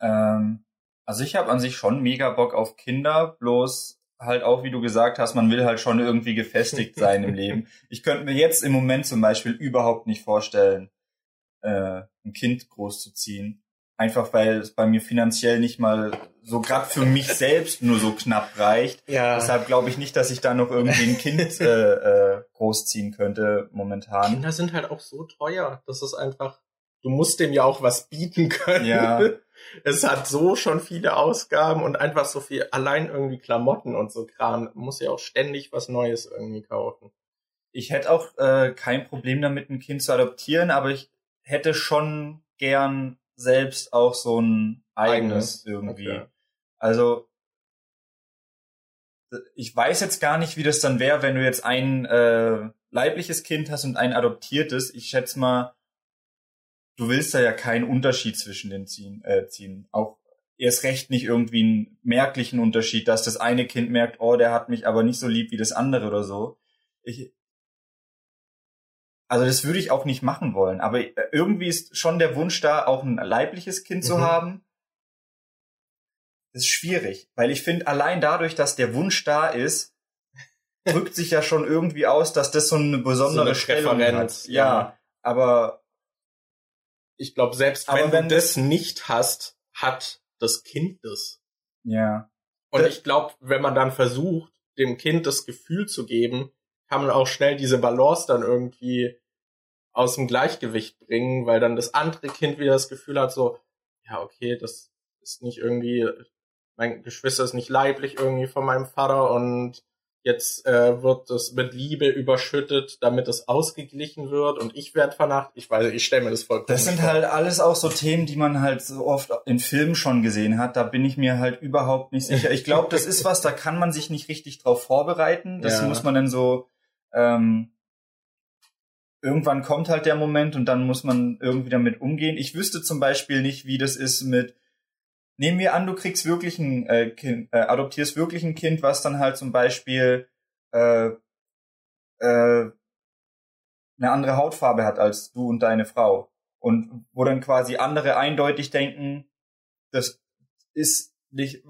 Ähm, also ich habe an sich schon mega Bock auf Kinder, bloß halt auch, wie du gesagt hast, man will halt schon irgendwie gefestigt sein im Leben. Ich könnte mir jetzt im Moment zum Beispiel überhaupt nicht vorstellen, äh, ein Kind großzuziehen. Einfach weil es bei mir finanziell nicht mal so gerade für mich selbst nur so knapp reicht. Ja. Deshalb glaube ich nicht, dass ich da noch irgendwie ein Kind äh, äh, großziehen könnte momentan. Kinder sind halt auch so teuer. Das ist einfach, du musst dem ja auch was bieten können. Ja. Es hat so schon viele Ausgaben und einfach so viel, allein irgendwie Klamotten und so Kram. Muss ja auch ständig was Neues irgendwie kaufen. Ich hätte auch äh, kein Problem damit, ein Kind zu adoptieren, aber ich hätte schon gern selbst auch so ein eigenes, eigenes. irgendwie. Okay. Also ich weiß jetzt gar nicht, wie das dann wäre, wenn du jetzt ein äh, leibliches Kind hast und ein adoptiertes. Ich schätze mal, du willst da ja keinen Unterschied zwischen den ziehen. Äh, ziehen. Auch erst recht nicht irgendwie einen merklichen Unterschied, dass das eine Kind merkt, oh, der hat mich aber nicht so lieb wie das andere oder so. Ich, also das würde ich auch nicht machen wollen. Aber äh, irgendwie ist schon der Wunsch da, auch ein leibliches Kind mhm. zu haben. Das ist schwierig, weil ich finde, allein dadurch, dass der Wunsch da ist, drückt sich ja schon irgendwie aus, dass das so eine besondere so eine Stellung hat. Ja, ja, aber ich glaube, selbst wenn, wenn, du das nicht hast, hat das Kind das. Ja. Und das ich glaube, wenn man dann versucht, dem Kind das Gefühl zu geben, kann man auch schnell diese Balance dann irgendwie aus dem Gleichgewicht bringen, weil dann das andere Kind wieder das Gefühl hat, so, ja, okay, das ist nicht irgendwie, mein Geschwister ist nicht leiblich irgendwie von meinem Vater und jetzt äh, wird das mit Liebe überschüttet, damit es ausgeglichen wird und ich werde vernachtet. Ich weiß, ich stelle mir das voll Das sind vor. halt alles auch so Themen, die man halt so oft in Filmen schon gesehen hat. Da bin ich mir halt überhaupt nicht sicher. Ich glaube, das ist was, da kann man sich nicht richtig drauf vorbereiten. Das ja. muss man dann so ähm, irgendwann kommt halt der Moment und dann muss man irgendwie damit umgehen. Ich wüsste zum Beispiel nicht, wie das ist mit, nehmen wir an, du kriegst wirklich ein äh, Kind, äh, adoptierst wirklich ein Kind, was dann halt zum Beispiel äh, äh, eine andere Hautfarbe hat als du und deine Frau. Und wo dann quasi andere eindeutig denken, das ist nicht,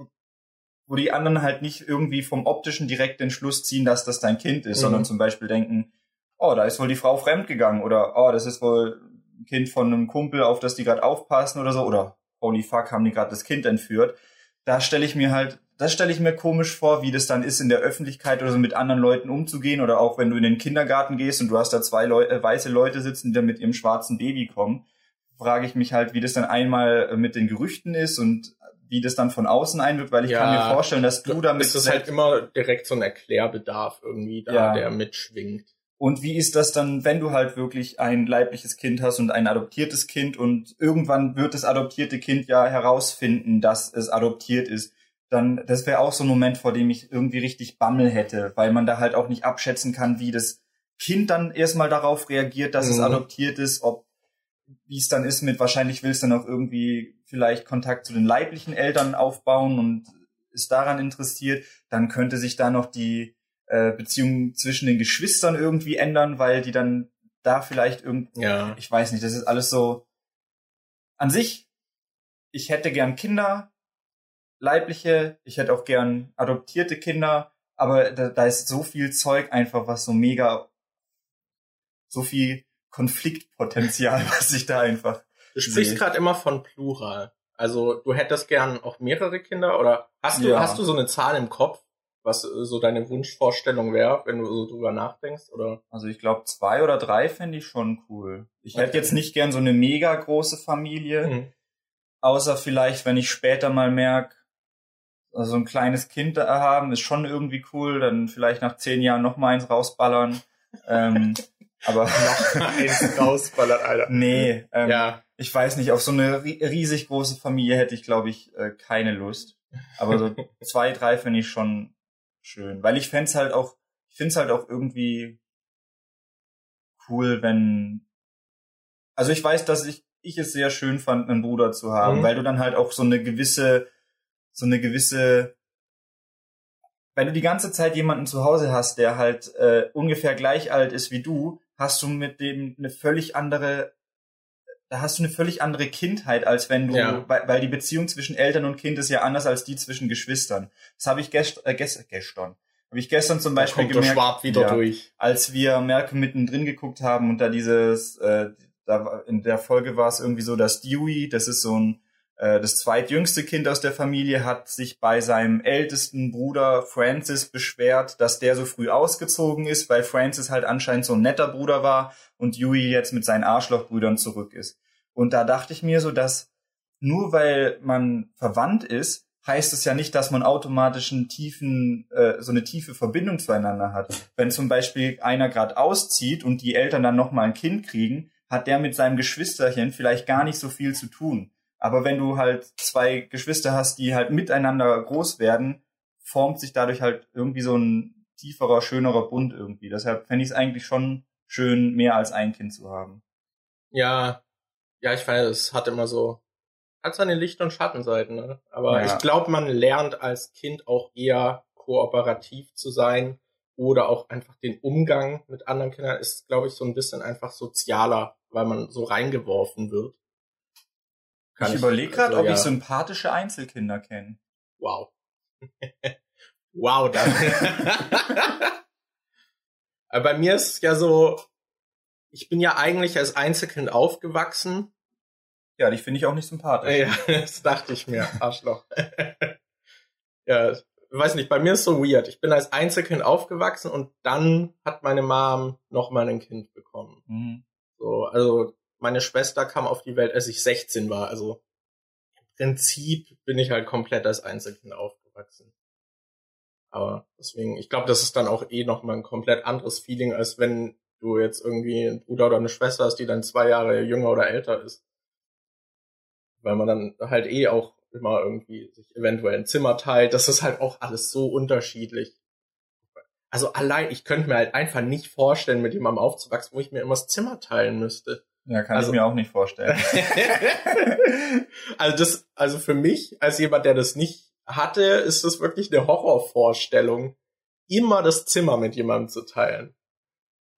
wo die anderen halt nicht irgendwie vom optischen direkt den Schluss ziehen, dass das dein Kind ist, mhm. sondern zum Beispiel denken, oh, da ist wohl die Frau fremdgegangen oder oh, das ist wohl ein Kind von einem Kumpel, auf das die gerade aufpassen oder so oder holy fuck, haben die gerade das Kind entführt. Da stelle ich mir halt, das stelle ich mir komisch vor, wie das dann ist, in der Öffentlichkeit oder so mit anderen Leuten umzugehen oder auch wenn du in den Kindergarten gehst und du hast da zwei Leu äh, weiße Leute sitzen, die da mit ihrem schwarzen Baby kommen, frage ich mich halt, wie das dann einmal mit den Gerüchten ist und wie das dann von außen einwirkt, weil ich ja, kann mir vorstellen, dass du damit... Es ist halt immer direkt so ein Erklärbedarf irgendwie da, ja. der mitschwingt. Und wie ist das dann, wenn du halt wirklich ein leibliches Kind hast und ein adoptiertes Kind und irgendwann wird das adoptierte Kind ja herausfinden, dass es adoptiert ist? Dann, das wäre auch so ein Moment, vor dem ich irgendwie richtig Bammel hätte, weil man da halt auch nicht abschätzen kann, wie das Kind dann erstmal darauf reagiert, dass mhm. es adoptiert ist, ob wie es dann ist mit, wahrscheinlich will es dann auch irgendwie vielleicht Kontakt zu den leiblichen Eltern aufbauen und ist daran interessiert, dann könnte sich da noch die äh, Beziehungen zwischen den Geschwistern irgendwie ändern, weil die dann da vielleicht irgendwie, ja. ich weiß nicht, das ist alles so an sich, ich hätte gern Kinder, leibliche, ich hätte auch gern adoptierte Kinder, aber da, da ist so viel Zeug einfach, was so mega, so viel Konfliktpotenzial, was ich da einfach. Du sprichst gerade immer von Plural. Also du hättest gern auch mehrere Kinder oder hast du ja. hast du so eine Zahl im Kopf? Was so deine Wunschvorstellung wäre, wenn du so drüber nachdenkst, oder? Also ich glaube, zwei oder drei fände ich schon cool. Ich okay. hätte jetzt nicht gern so eine mega große Familie, mhm. außer vielleicht, wenn ich später mal merke, also ein kleines Kind da haben, ist schon irgendwie cool, dann vielleicht nach zehn Jahren noch mal eins rausballern. ähm, aber noch eins rausballern, Alter. Nee, ähm, ja. ich weiß nicht, auf so eine riesig große Familie hätte ich, glaube ich, äh, keine Lust. Aber so zwei, drei finde ich schon schön. Weil ich fände halt auch, ich finde es halt auch irgendwie cool, wenn. Also ich weiß, dass ich, ich es sehr schön fand, einen Bruder zu haben, mhm. weil du dann halt auch so eine gewisse, so eine gewisse wenn du die ganze Zeit jemanden zu Hause hast, der halt äh, ungefähr gleich alt ist wie du, hast du mit dem eine völlig andere da hast du eine völlig andere Kindheit, als wenn du, ja. weil, weil die Beziehung zwischen Eltern und Kind ist ja anders als die zwischen Geschwistern. Das habe ich gest, äh, gest, gestern, habe ich gestern zum Beispiel da kommt gemerkt, wieder ja, durch. als wir Merke mittendrin geguckt haben und da dieses, äh, da in der Folge war es irgendwie so, dass Dewey, das ist so ein Äh, das zweitjüngste Kind aus der Familie hat sich bei seinem ältesten Bruder Francis beschwert, dass der so früh ausgezogen ist, weil Francis halt anscheinend so ein netter Bruder war und Yui jetzt mit seinen Arschlochbrüdern zurück ist. Und da dachte ich mir so, dass nur weil man verwandt ist, heißt es ja nicht, dass man automatisch einen tiefen, äh, so eine tiefe Verbindung zueinander hat. Wenn zum Beispiel einer gerade auszieht und die Eltern dann nochmal ein Kind kriegen, hat der mit seinem Geschwisterchen vielleicht gar nicht so viel zu tun. Aber wenn du halt zwei Geschwister hast, die halt miteinander groß werden, formt sich dadurch halt irgendwie so ein tieferer, schönerer Bund irgendwie. Deshalb fände ich es eigentlich schon schön, mehr als ein Kind zu haben. Ja, ja, ich weiß, es hat immer so, hat seine Licht- und Schattenseiten, ne? Aber ja. ich glaube, man lernt als Kind auch eher kooperativ zu sein oder auch einfach den Umgang mit anderen Kindern ist, glaube ich, so ein bisschen einfach sozialer, weil man so reingeworfen wird. Kann ich überlege gerade, also, ob ja. ich sympathische Einzelkinder kenne. Wow. wow, dann. Bei mir ist es ja so, ich bin ja eigentlich als Einzelkind aufgewachsen. Ja, die finde ich auch nicht sympathisch. Ja, das dachte ich mir, Arschloch. ja, weiß nicht, bei mir ist so weird. Ich bin als Einzelkind aufgewachsen und dann hat meine Mom noch mal ein Kind bekommen. Mhm. So, also meine Schwester kam auf die Welt, als ich 16 war. Also im Prinzip bin ich halt komplett als Einzelkind aufgewachsen. Aber deswegen, ich glaube, das ist dann auch eh nochmal ein komplett anderes Feeling, als wenn du jetzt irgendwie einen Bruder oder eine Schwester hast, die dann zwei Jahre jünger oder älter ist. Weil man dann halt eh auch immer irgendwie sich eventuell ein Zimmer teilt. Das ist halt auch alles so unterschiedlich. Also allein, ich könnte mir halt einfach nicht vorstellen, mit jemandem aufzuwachsen, wo ich mir immer das Zimmer teilen müsste. Ja, kann also, ich mir auch nicht vorstellen. also das, also für mich, als jemand, der das nicht hatte, ist das wirklich eine Horrorvorstellung, immer das Zimmer mit jemandem zu teilen.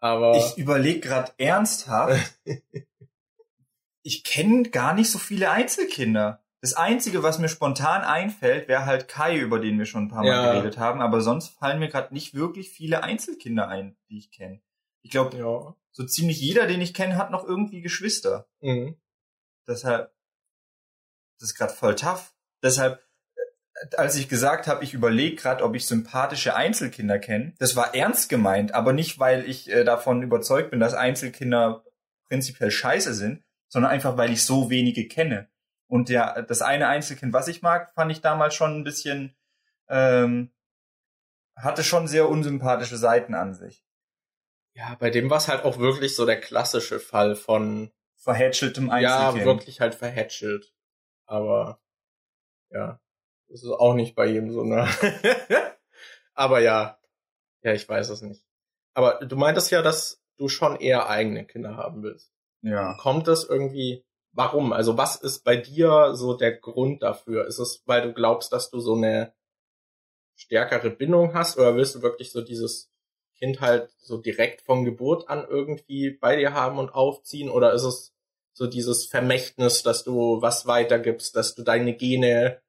Aber ich überlege gerade ernsthaft. ich kenne gar nicht so viele Einzelkinder. Das Einzige, was mir spontan einfällt, wäre halt Kai, über den wir schon ein paar Mal ja. geredet haben. Aber sonst fallen mir gerade nicht wirklich viele Einzelkinder ein, die ich kenne. Ich glaube, ja so ziemlich jeder, den ich kenne, hat noch irgendwie Geschwister. Mhm. Deshalb, das ist gerade voll tough. Deshalb, als ich gesagt habe, ich überlege gerade, ob ich sympathische Einzelkinder kenne, das war ernst gemeint, aber nicht, weil ich äh, davon überzeugt bin, dass Einzelkinder prinzipiell scheiße sind, sondern einfach, weil ich so wenige kenne. Und ja, das eine Einzelkind, was ich mag, fand ich damals schon ein bisschen, ähm, hatte schon sehr unsympathische Seiten an sich. Ja, bei dem war es halt auch wirklich so der klassische Fall von verhätscheltem Einzelkind. Ja, wirklich halt verhätschelt. Aber ja, das ist auch nicht bei jedem so, ne? Aber ja, ja, ich weiß es nicht. Aber du meintest ja, dass du schon eher eigene Kinder haben willst. Ja. Kommt das irgendwie, warum? Also was ist bei dir so der Grund dafür? Ist es, weil du glaubst, dass du so eine stärkere Bindung hast oder willst du wirklich so dieses Kind halt so direkt von Geburt an irgendwie bei dir haben und aufziehen? Oder ist es so dieses Vermächtnis, dass du was weitergibst, dass du deine Gene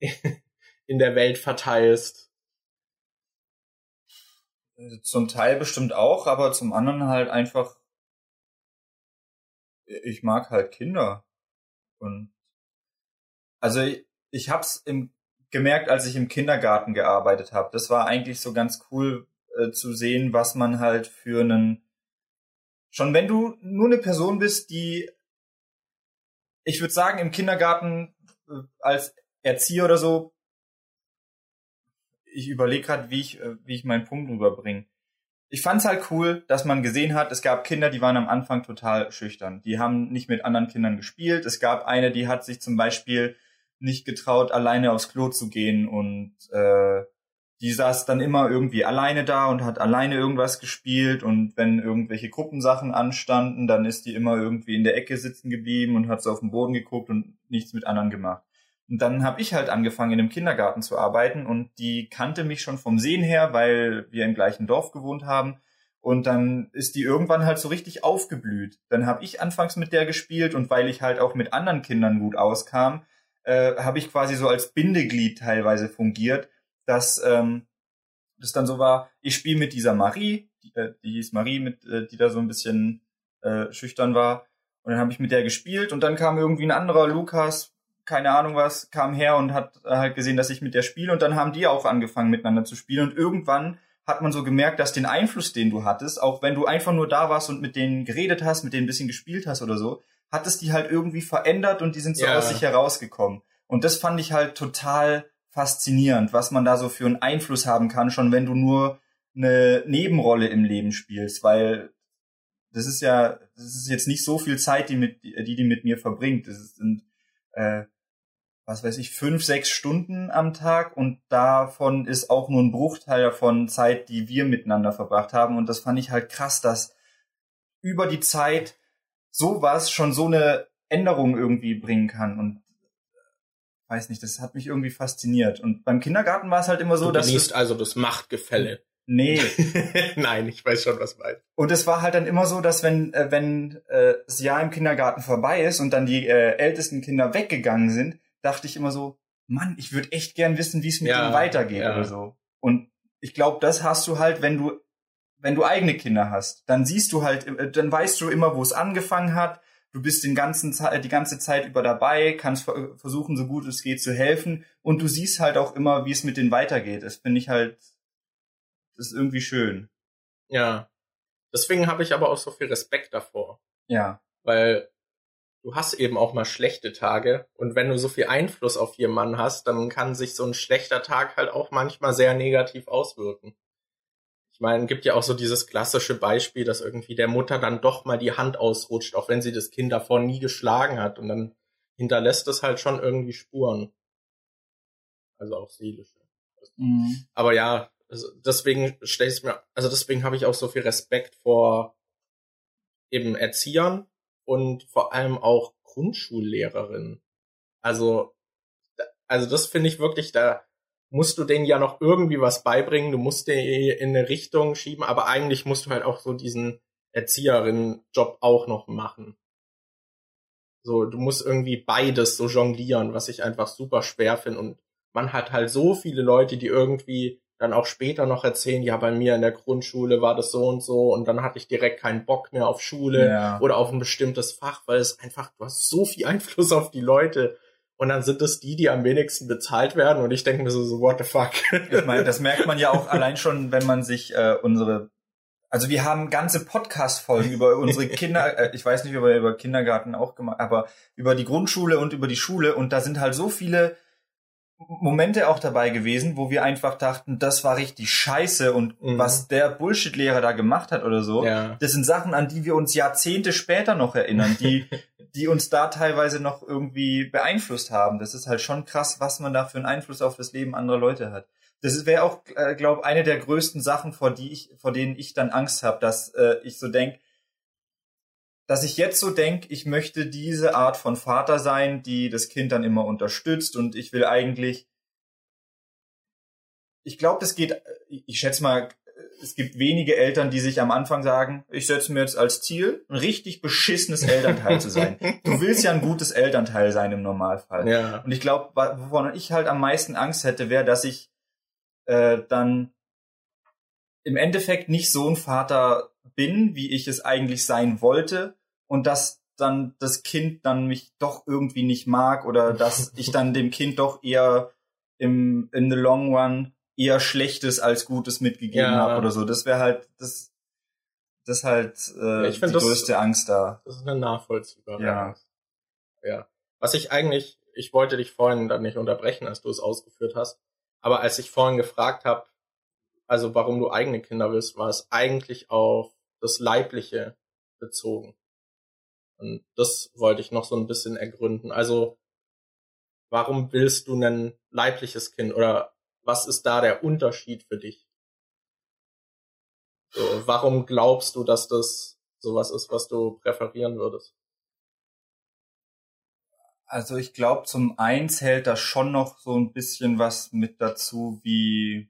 in der Welt verteilst? Zum Teil bestimmt auch, aber zum anderen halt einfach, ich mag halt Kinder. Und also ich, ich hab's im, gemerkt, als ich im Kindergarten gearbeitet habe. Das war eigentlich so ganz cool, äh, zu sehen, was man halt für einen schon wenn du nur eine Person bist, die ich würde sagen im Kindergarten äh, als Erzieher oder so ich überlege gerade, wie ich äh, wie ich meinen Punkt rüberbringe. Ich fand's halt cool, dass man gesehen hat, es gab Kinder, die waren am Anfang total schüchtern. Die haben nicht mit anderen Kindern gespielt. Es gab eine, die hat sich zum Beispiel nicht getraut, alleine aufs Klo zu gehen und äh, die saß dann immer irgendwie alleine da und hat alleine irgendwas gespielt und wenn irgendwelche Gruppensachen anstanden, dann ist die immer irgendwie in der Ecke sitzen geblieben und hat so auf den Boden geguckt und nichts mit anderen gemacht. Und dann habe ich halt angefangen in dem Kindergarten zu arbeiten und die kannte mich schon vom Sehen her, weil wir im gleichen Dorf gewohnt haben. Und dann ist die irgendwann halt so richtig aufgeblüht. Dann habe ich anfangs mit der gespielt und weil ich halt auch mit anderen Kindern gut auskam, äh, habe ich quasi so als Bindeglied teilweise fungiert dass ähm, das dann so war, ich spiele mit dieser Marie, die, äh, die hieß Marie, mit, äh, die da so ein bisschen äh, schüchtern war. Und dann habe ich mit der gespielt und dann kam irgendwie ein anderer Lukas, keine Ahnung was, kam her und hat halt gesehen, dass ich mit der spiele und dann haben die auch angefangen miteinander zu spielen und irgendwann hat man so gemerkt, dass den Einfluss, den du hattest, auch wenn du einfach nur da warst und mit denen geredet hast, mit denen ein bisschen gespielt hast oder so, hat es die halt irgendwie verändert und die sind so ja. aus sich herausgekommen. Und das fand ich halt total faszinierend, was man da so für einen Einfluss haben kann, schon wenn du nur eine Nebenrolle im Leben spielst, weil das ist ja, das ist jetzt nicht so viel Zeit, die mit, die die mit mir verbringt. Das sind, äh, was weiß ich, fünf, sechs Stunden am Tag und davon ist auch nur ein Bruchteil davon Zeit, die wir miteinander verbracht haben. Und das fand ich halt krass, dass über die Zeit sowas schon so eine Änderung irgendwie bringen kann. Und weiß nicht, das hat mich irgendwie fasziniert. Und beim Kindergarten war es halt immer so, du dass. Du also das Machtgefälle. Nee. Nein, ich weiß schon, was meinst. Und es war halt dann immer so, dass wenn, äh, wenn äh, das Jahr im Kindergarten vorbei ist und dann die äh, ältesten Kinder weggegangen sind, dachte ich immer so, Mann, ich würde echt gern wissen, wie es mit ja, ihm weitergeht ja. oder so. Und ich glaube, das hast du halt, wenn du, wenn du eigene Kinder hast, dann siehst du halt, äh, dann weißt du immer, wo es angefangen hat. Du bist den ganzen die ganze Zeit über dabei, kannst versuchen, so gut es geht zu helfen. Und du siehst halt auch immer, wie es mit denen weitergeht. Das finde ich halt das ist irgendwie schön. Ja. Deswegen habe ich aber auch so viel Respekt davor. Ja. Weil du hast eben auch mal schlechte Tage und wenn du so viel Einfluss auf jemanden hast, dann kann sich so ein schlechter Tag halt auch manchmal sehr negativ auswirken. Ich meine, gibt ja auch so dieses klassische Beispiel, dass irgendwie der Mutter dann doch mal die Hand ausrutscht, auch wenn sie das Kind davor nie geschlagen hat und dann hinterlässt es halt schon irgendwie Spuren. Also auch seelische. Mhm. Aber ja, also deswegen stelle ich mir, also deswegen habe ich auch so viel Respekt vor eben Erziehern und vor allem auch Grundschullehrerinnen. Also, also das finde ich wirklich, da musst du denen ja noch irgendwie was beibringen, du musst den in eine Richtung schieben, aber eigentlich musst du halt auch so diesen Erzieherinnen-Job auch noch machen. So, du musst irgendwie beides so jonglieren, was ich einfach super schwer finde und man hat halt so viele Leute, die irgendwie dann auch später noch erzählen, ja, bei mir in der Grundschule war das so und so und dann hatte ich direkt keinen Bock mehr auf Schule ja. oder auf ein bestimmtes Fach, weil es einfach, du hast so viel Einfluss auf die Leute. Und dann sind es die, die am wenigsten bezahlt werden und ich denke mir so, so what the fuck. Ich meine, das merkt man ja auch allein schon, wenn man sich äh, unsere also wir haben ganze Podcast-Folgen über unsere Kinder, äh, ich weiß nicht, ob wir über Kindergarten auch gemacht, aber über die Grundschule und über die Schule und da sind halt so viele Momente auch dabei gewesen, wo wir einfach dachten, das war richtig scheiße und mhm. was der Bullshit-Lehrer da gemacht hat oder so, ja. das sind Sachen, an die wir uns Jahrzehnte später noch erinnern, die, die uns da teilweise noch irgendwie beeinflusst haben. Das ist halt schon krass, was man da für einen Einfluss auf das Leben anderer Leute hat. Das wäre auch, äh, glaube eine der größten Sachen, vor die ich, vor denen ich dann Angst habe, dass äh, ich so denk, dass ich jetzt so denke, ich möchte diese Art von Vater sein, die das Kind dann immer unterstützt und ich will eigentlich, ich glaube, das geht, ich schätze mal, es gibt wenige Eltern, die sich am Anfang sagen, ich setze mir jetzt als Ziel, ein richtig beschissenes Elternteil zu sein. Du willst ja ein gutes Elternteil sein im Normalfall. Ja. Und ich glaube, wovon ich halt am meisten Angst hätte, wäre, dass ich äh, dann im Endeffekt nicht so ein Vater bin, wie ich es eigentlich sein wollte und dass dann das Kind dann mich doch irgendwie nicht mag oder dass ich dann dem Kind doch eher im in the long run eher Schlechtes als Gutes mitgegeben ja. habe oder so. Das wäre halt das das halt äh, ich die das, größte Angst da. Das ist eine nachvollziehbare ja. Angst. Ja. Was ich eigentlich, ich wollte dich vorhin dann nicht unterbrechen, als du es ausgeführt hast, aber als ich vorhin gefragt habe, also warum du eigene Kinder willst, war es eigentlich auf das Leibliche bezogen. Und das wollte ich noch so ein bisschen ergründen. Also, warum willst du ein leibliches Kind oder was ist da der Unterschied für dich? So, warum glaubst du, dass das sowas ist, was du präferieren würdest? Also ich glaube, zum einen zählt da schon noch so ein bisschen was mit dazu, wie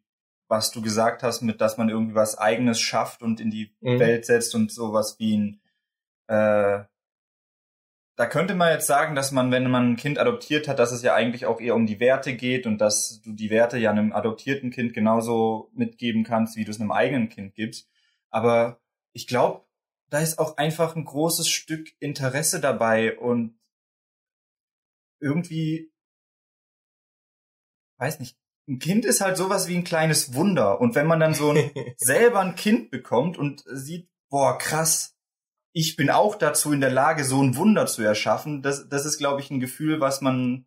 was du gesagt hast, mit dass man irgendwie was eigenes schafft und in die mhm. Welt setzt und sowas wie ein äh, da könnte man jetzt sagen, dass man, wenn man ein Kind adoptiert hat, dass es ja eigentlich auch eher um die Werte geht und dass du die Werte ja einem adoptierten Kind genauso mitgeben kannst, wie du es einem eigenen Kind gibst. Aber ich glaube, da ist auch einfach ein großes Stück Interesse dabei und irgendwie, weiß nicht, ein Kind ist halt sowas wie ein kleines Wunder. Und wenn man dann so ein, selber ein Kind bekommt und sieht, boah, krass, ich bin auch dazu in der Lage, so ein Wunder zu erschaffen, das, das ist, glaube ich, ein Gefühl, was man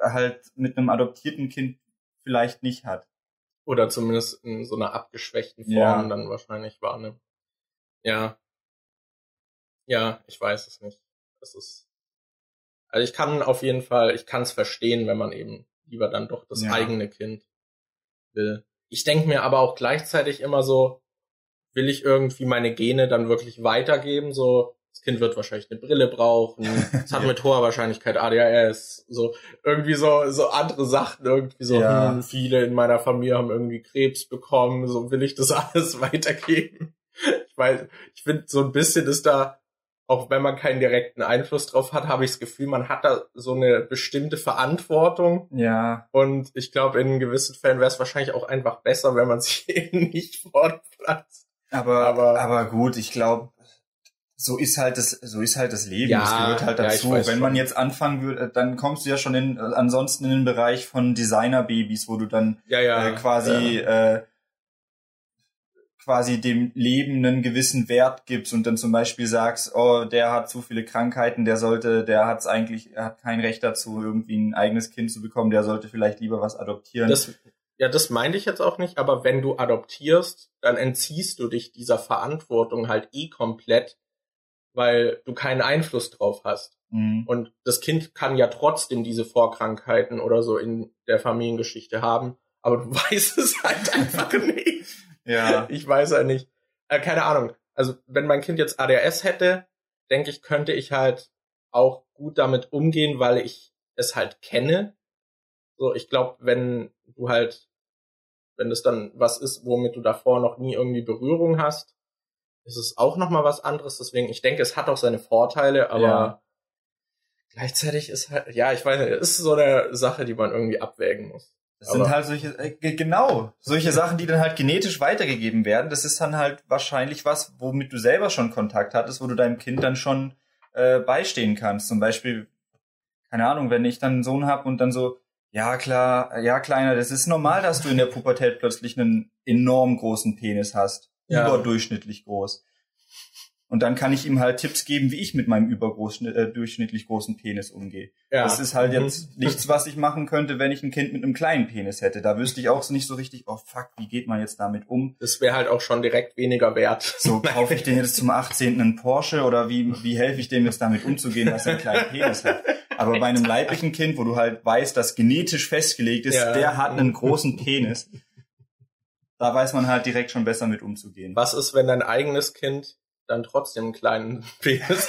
halt mit einem adoptierten Kind vielleicht nicht hat. Oder zumindest in so einer abgeschwächten Form ja. dann wahrscheinlich wahrnimmt. Ja. Ja, ich weiß es nicht. Das ist. Also ich kann auf jeden Fall, ich kann es verstehen, wenn man eben lieber dann doch das ja. eigene Kind will. Ich denke mir aber auch gleichzeitig immer so, will ich irgendwie meine Gene dann wirklich weitergeben? So, das Kind wird wahrscheinlich eine Brille brauchen, es hat mit hoher Wahrscheinlichkeit ADHS, so irgendwie so so andere Sachen irgendwie so ja. hm, viele in meiner Familie haben irgendwie Krebs bekommen, so will ich das alles weitergeben. Ich weiß, ich finde so ein bisschen ist da auch wenn man keinen direkten Einfluss drauf hat, habe ich das Gefühl, man hat da so eine bestimmte Verantwortung. Ja. Und ich glaube, in gewissen Fällen wäre es wahrscheinlich auch einfach besser, wenn man sich eben nicht fortpflanzt. Aber, aber, aber gut, ich glaube, so ist halt das, so ist halt das Leben. Ja, das gehört halt dazu. Ja, Wenn man jetzt anfangen würde, dann kommst du ja schon in, ansonsten in den Bereich von Designerbabys, wo du dann ja, ja, äh, quasi äh, quasi dem Leben einen gewissen Wert gibst und dann zum Beispiel sagst, oh, der hat zu viele Krankheiten, der sollte, der hat eigentlich, er hat kein Recht dazu, irgendwie ein eigenes Kind zu bekommen, der sollte vielleicht lieber was adoptieren. Das, ja, das meinte ich jetzt auch nicht, aber wenn du adoptierst, dann entziehst du dich dieser Verantwortung halt eh komplett weil du keinen Einfluss drauf hast. Mhm. Und das Kind kann ja trotzdem diese Vorkrankheiten oder so in der Familiengeschichte haben, aber du weißt es halt einfach nicht. Ja. Ich weiß ja nicht. Äh, keine Ahnung. Also wenn mein Kind jetzt ADHS hätte, denke ich, könnte ich halt auch gut damit umgehen, weil ich es halt kenne. So, ich glaube, wenn du halt, wenn das dann was ist, womit du davor noch nie irgendwie Berührung hast, ist es auch nochmal was anderes. Deswegen, ich denke, es hat auch seine Vorteile, aber ja. gleichzeitig ist halt, ja, ich weiß nicht, es ist so eine Sache, die man irgendwie abwägen muss. Das sind halt solche, äh, genau, solche Sachen, die dann halt genetisch weitergegeben werden. Das ist dann halt wahrscheinlich was, womit du selber schon Kontakt hattest, wo du deinem Kind dann schon äh, beistehen kannst. Zum Beispiel, keine Ahnung, wenn ich dann einen Sohn habe und dann so, ja klar, ja kleiner, das ist normal, dass du in der Pubertät plötzlich einen enorm großen Penis hast ja. überdurchschnittlich groß. Und dann kann ich ihm halt Tipps geben, wie ich mit meinem überdurchschnittlich äh, großen Penis umgehe. Ja. Das ist halt jetzt mhm. nichts, was ich machen könnte, wenn ich ein Kind mit einem kleinen Penis hätte. Da wüsste ich auch nicht so richtig, oh fuck, wie geht man jetzt damit um? Das wäre halt auch schon direkt weniger wert. So, kaufe ich den jetzt zum 18. einen Porsche oder wie, wie helfe ich dem jetzt damit umzugehen, was er einen kleinen Penis hat? Aber bei einem leiblichen Kind, wo du halt weißt, dass genetisch festgelegt ist, ja. der hat einen großen Penis, da weiß man halt direkt schon besser mit umzugehen. Was ist, wenn dein eigenes Kind dann trotzdem einen kleinen Penis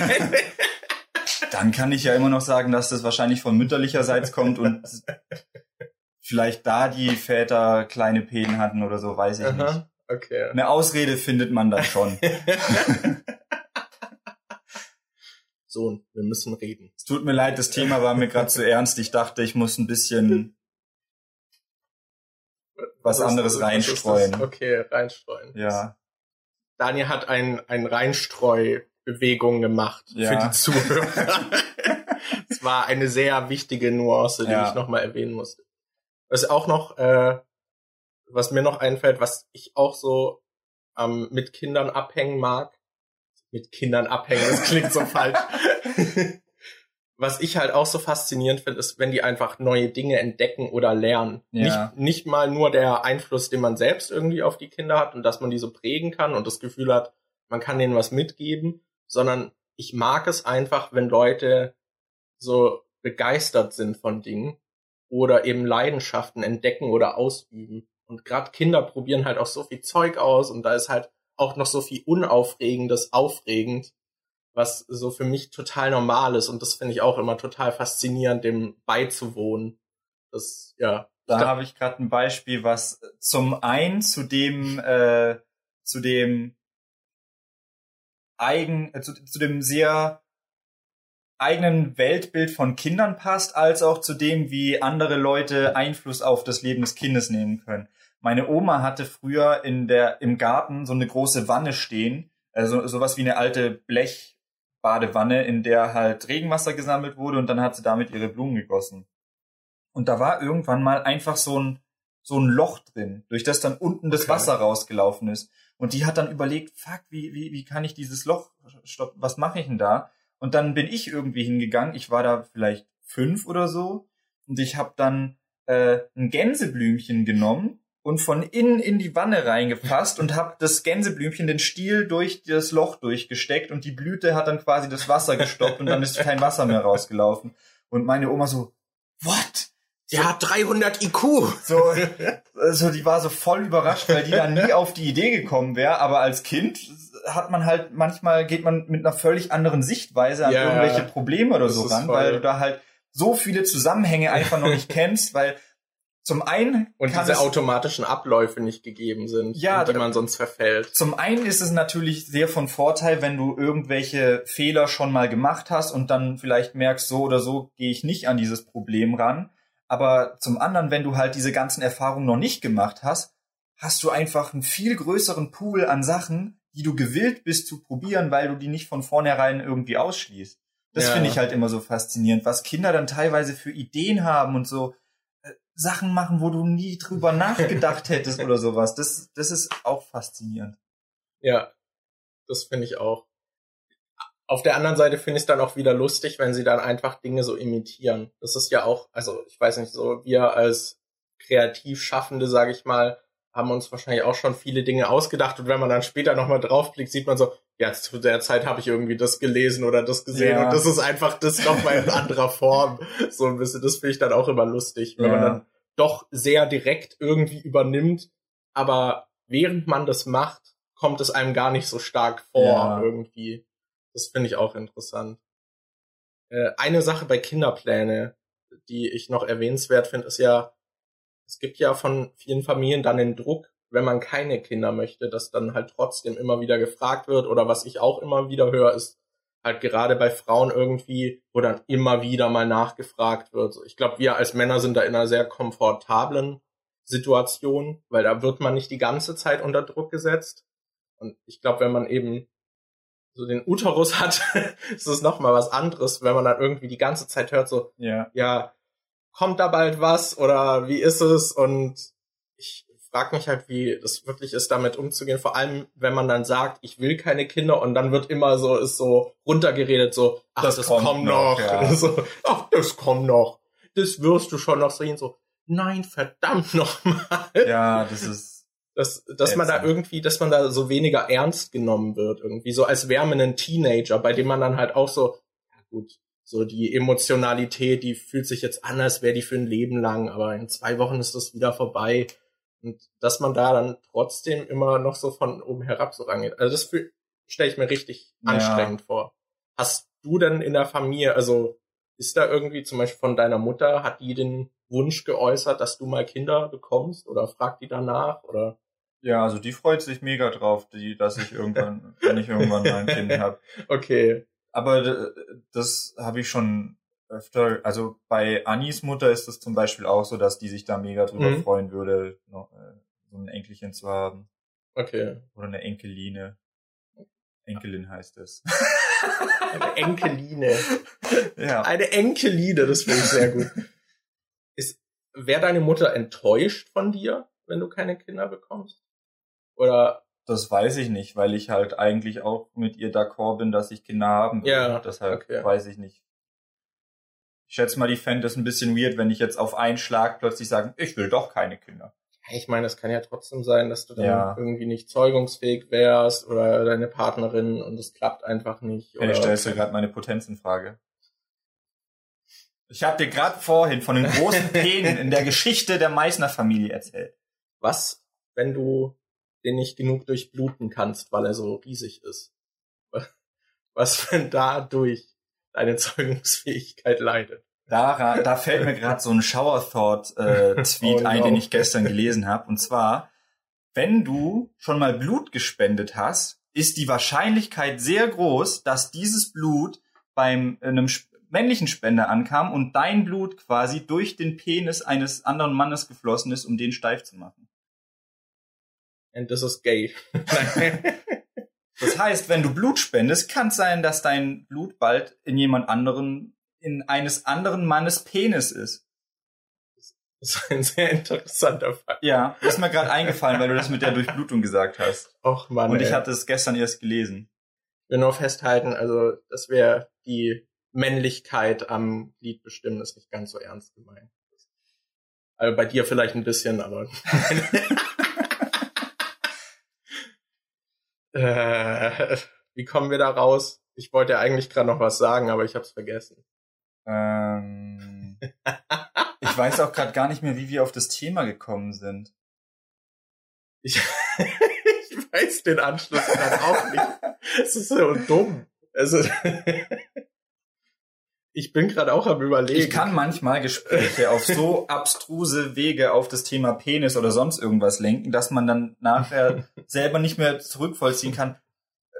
dann kann ich ja immer noch sagen, dass das wahrscheinlich von mütterlicherseits kommt und vielleicht da die Väter kleine Penen hatten oder so, weiß ich Aha, nicht. Okay. Eine Ausrede findet man da schon. Sohn, wir müssen reden. Es tut mir leid, das Thema war mir gerade zu ernst. Ich dachte, ich muss ein bisschen was, was anderes das, reinstreuen. Okay, reinstreuen. Ja. Daniel hat ein, ein Reinstreubewegung gemacht ja. für die Zuhörer. Es war eine sehr wichtige Nuance, die ja. ich nochmal erwähnen musste. Was auch noch, äh, was mir noch einfällt, was ich auch so ähm, mit Kindern abhängen mag. Mit Kindern abhängen, das klingt so falsch was ich halt auch so faszinierend finde, ist, wenn die einfach neue Dinge entdecken oder lernen. Ja. Nicht, nicht mal nur der Einfluss, den man selbst irgendwie auf die Kinder hat und dass man die so prägen kann und das Gefühl hat, man kann denen was mitgeben, sondern ich mag es einfach, wenn Leute so begeistert sind von Dingen oder eben Leidenschaften entdecken oder ausüben. Und gerade Kinder probieren halt auch so viel Zeug aus und da ist halt auch noch so viel Unaufregendes aufregend was so für mich total normal ist und das finde ich auch immer total faszinierend, dem beizuwohnen. Das, ja. Da habe ich gerade ein Beispiel, was zum einen zu dem, äh, zu dem eigen, äh, zu, zu dem sehr eigenen Weltbild von Kindern passt, als auch zu dem, wie andere Leute Einfluss auf das Leben des Kindes nehmen können. Meine Oma hatte früher in der, im Garten so eine große Wanne stehen, also sowas wie eine alte Blech, Badewanne, in der halt Regenwasser gesammelt wurde und dann hat sie damit ihre Blumen gegossen. Und da war irgendwann mal einfach so ein, so ein Loch drin, durch das dann unten das okay. Wasser rausgelaufen ist. Und die hat dann überlegt, fuck, wie, wie, wie kann ich dieses Loch stoppen? Was mache ich denn da? Und dann bin ich irgendwie hingegangen. Ich war da vielleicht fünf oder so. Und ich habe dann äh, ein Gänseblümchen genommen und von innen in die Wanne reingefasst und habe das Gänseblümchen, den Stiel durch das Loch durchgesteckt und die Blüte hat dann quasi das Wasser gestoppt und dann ist kein Wasser mehr rausgelaufen. Und meine Oma so, what? Der hat 300 IQ. So, also die war so voll überrascht, weil die da nie auf die Idee gekommen wäre. Aber als Kind hat man halt manchmal geht man mit einer völlig anderen Sichtweise an ja, irgendwelche Probleme oder so ran, weil du da halt so viele Zusammenhänge einfach noch nicht kennst, weil zum einen und diese automatischen Abläufe nicht gegeben sind, ja, in die man sonst verfällt. Zum einen ist es natürlich sehr von Vorteil, wenn du irgendwelche Fehler schon mal gemacht hast und dann vielleicht merkst, so oder so gehe ich nicht an dieses Problem ran. Aber zum anderen, wenn du halt diese ganzen Erfahrungen noch nicht gemacht hast, hast du einfach einen viel größeren Pool an Sachen, die du gewillt bist zu probieren, weil du die nicht von vornherein irgendwie ausschließt. Das ja. finde ich halt immer so faszinierend, was Kinder dann teilweise für Ideen haben und so Sachen machen, wo du nie drüber nachgedacht hättest oder sowas. Das, das ist auch faszinierend. Ja, das finde ich auch. Auf der anderen Seite finde ich es dann auch wieder lustig, wenn sie dann einfach Dinge so imitieren. Das ist ja auch, also ich weiß nicht, so wir als Kreativschaffende, sage ich mal, haben uns wahrscheinlich auch schon viele Dinge ausgedacht und wenn man dann später nochmal draufblickt, sieht man so, ja, zu der Zeit habe ich irgendwie das gelesen oder das gesehen ja. und das ist einfach das nochmal in anderer Form. So ein bisschen, das finde ich dann auch immer lustig, wenn ja. man dann doch sehr direkt irgendwie übernimmt, aber während man das macht, kommt es einem gar nicht so stark vor ja. irgendwie. Das finde ich auch interessant. Äh, eine Sache bei Kinderpläne, die ich noch erwähnenswert finde, ist ja, es gibt ja von vielen Familien dann den Druck, wenn man keine Kinder möchte, dass dann halt trotzdem immer wieder gefragt wird oder was ich auch immer wieder höre, ist halt gerade bei Frauen irgendwie, wo dann immer wieder mal nachgefragt wird. Ich glaube, wir als Männer sind da in einer sehr komfortablen Situation, weil da wird man nicht die ganze Zeit unter Druck gesetzt. Und ich glaube, wenn man eben so den Uterus hat, ist es nochmal was anderes, wenn man dann irgendwie die ganze Zeit hört, so, ja, ja kommt da bald was oder wie ist es? Und ich frage mich halt, wie das wirklich ist, damit umzugehen. Vor allem, wenn man dann sagt, ich will keine Kinder und dann wird immer so, ist so runtergeredet, so, ach, das, das kommt, kommt, noch. Ja. So, ach, das kommt noch. Das wirst du schon noch sehen. So, nein, verdammt nochmal. Ja, das ist. Dass, dass man da irgendwie, dass man da so weniger ernst genommen wird, irgendwie, so als wäre man ein Teenager, bei dem man dann halt auch so, ja gut, so die Emotionalität, die fühlt sich jetzt an, als wäre die für ein Leben lang, aber in zwei Wochen ist das wieder vorbei. Und dass man da dann trotzdem immer noch so von oben herab so rangeht. Also das stelle ich mir richtig ja. anstrengend vor. Hast du denn in der Familie, also ist da irgendwie zum Beispiel von deiner Mutter, hat die den Wunsch geäußert, dass du mal Kinder bekommst oder fragt die danach oder? Ja, also die freut sich mega drauf, die, dass ich irgendwann, wenn ich irgendwann mal ein Kind habe. Okay. Aber das habe ich schon öfter, also bei Annis Mutter ist es zum Beispiel auch so, dass die sich da mega drüber mhm. freuen würde, noch, äh, so ein Enkelchen zu haben. Okay. Oder eine Enkeline. Enkelin heißt es. Eine Enkeline. ja. Eine Enkeline, das finde ich sehr gut. Ist, wäre deine Mutter enttäuscht von dir, wenn du keine Kinder bekommst? Oder das weiß ich nicht, weil ich halt eigentlich auch mit ihr d'accord bin, dass ich Kinder haben will. Ja, Deshalb okay. weiß ich nicht. Ich schätze mal, die fände es ein bisschen weird, wenn ich jetzt auf einen Schlag plötzlich sage, ich will doch keine Kinder. Ich meine, es kann ja trotzdem sein, dass du dann ja. irgendwie nicht zeugungsfähig wärst oder deine Partnerin und es klappt einfach nicht. Oder ja, stellst du gerade meine Potenz in Frage. Ich habe dir gerade vorhin von den großen Penen in der Geschichte der Meißner Familie erzählt. Was, wenn du den nicht genug durchbluten kannst, weil er so riesig ist. Was, wenn dadurch deine Zeugungsfähigkeit leidet? Da, da fällt mir gerade so ein Shower Thought äh, oh, ein, den ich gestern gelesen habe. Und zwar, wenn du schon mal Blut gespendet hast, ist die Wahrscheinlichkeit sehr groß, dass dieses Blut beim äh, einem männlichen Spender ankam und dein Blut quasi durch den Penis eines anderen Mannes geflossen ist, um den steif zu machen and this is gay. Das heißt, wenn du Blut spendest, kann es sein, dass dein Blut bald in jemand anderen, in eines anderen Mannes Penis ist. Das ist ein sehr interessanter Fall. Ja, ist mir gerade eingefallen, weil du das mit der Durchblutung gesagt hast. Och Mann. Und ich ey. hatte es gestern erst gelesen. Ich will nur festhalten, also das wäre die Männlichkeit am Glied bestimmen, ist nicht ganz so ernst gemeint. Also bei dir vielleicht ein bisschen, aber. äh, wie kommen wir da raus? Ich wollte ja eigentlich gerade noch was sagen, aber ich habe es vergessen. Ähm, ich weiß auch gerade gar nicht mehr, wie wir auf das Thema gekommen sind. Ich, ich weiß den Anschluss gerade auch nicht. Es ist so dumm. Also ich bin gerade auch am überlegen. Ich kann manchmal Gespräche auf so abstruse Wege auf das Thema Penis oder sonst irgendwas lenken, dass man dann nachher selber nicht mehr zurückvollziehen kann,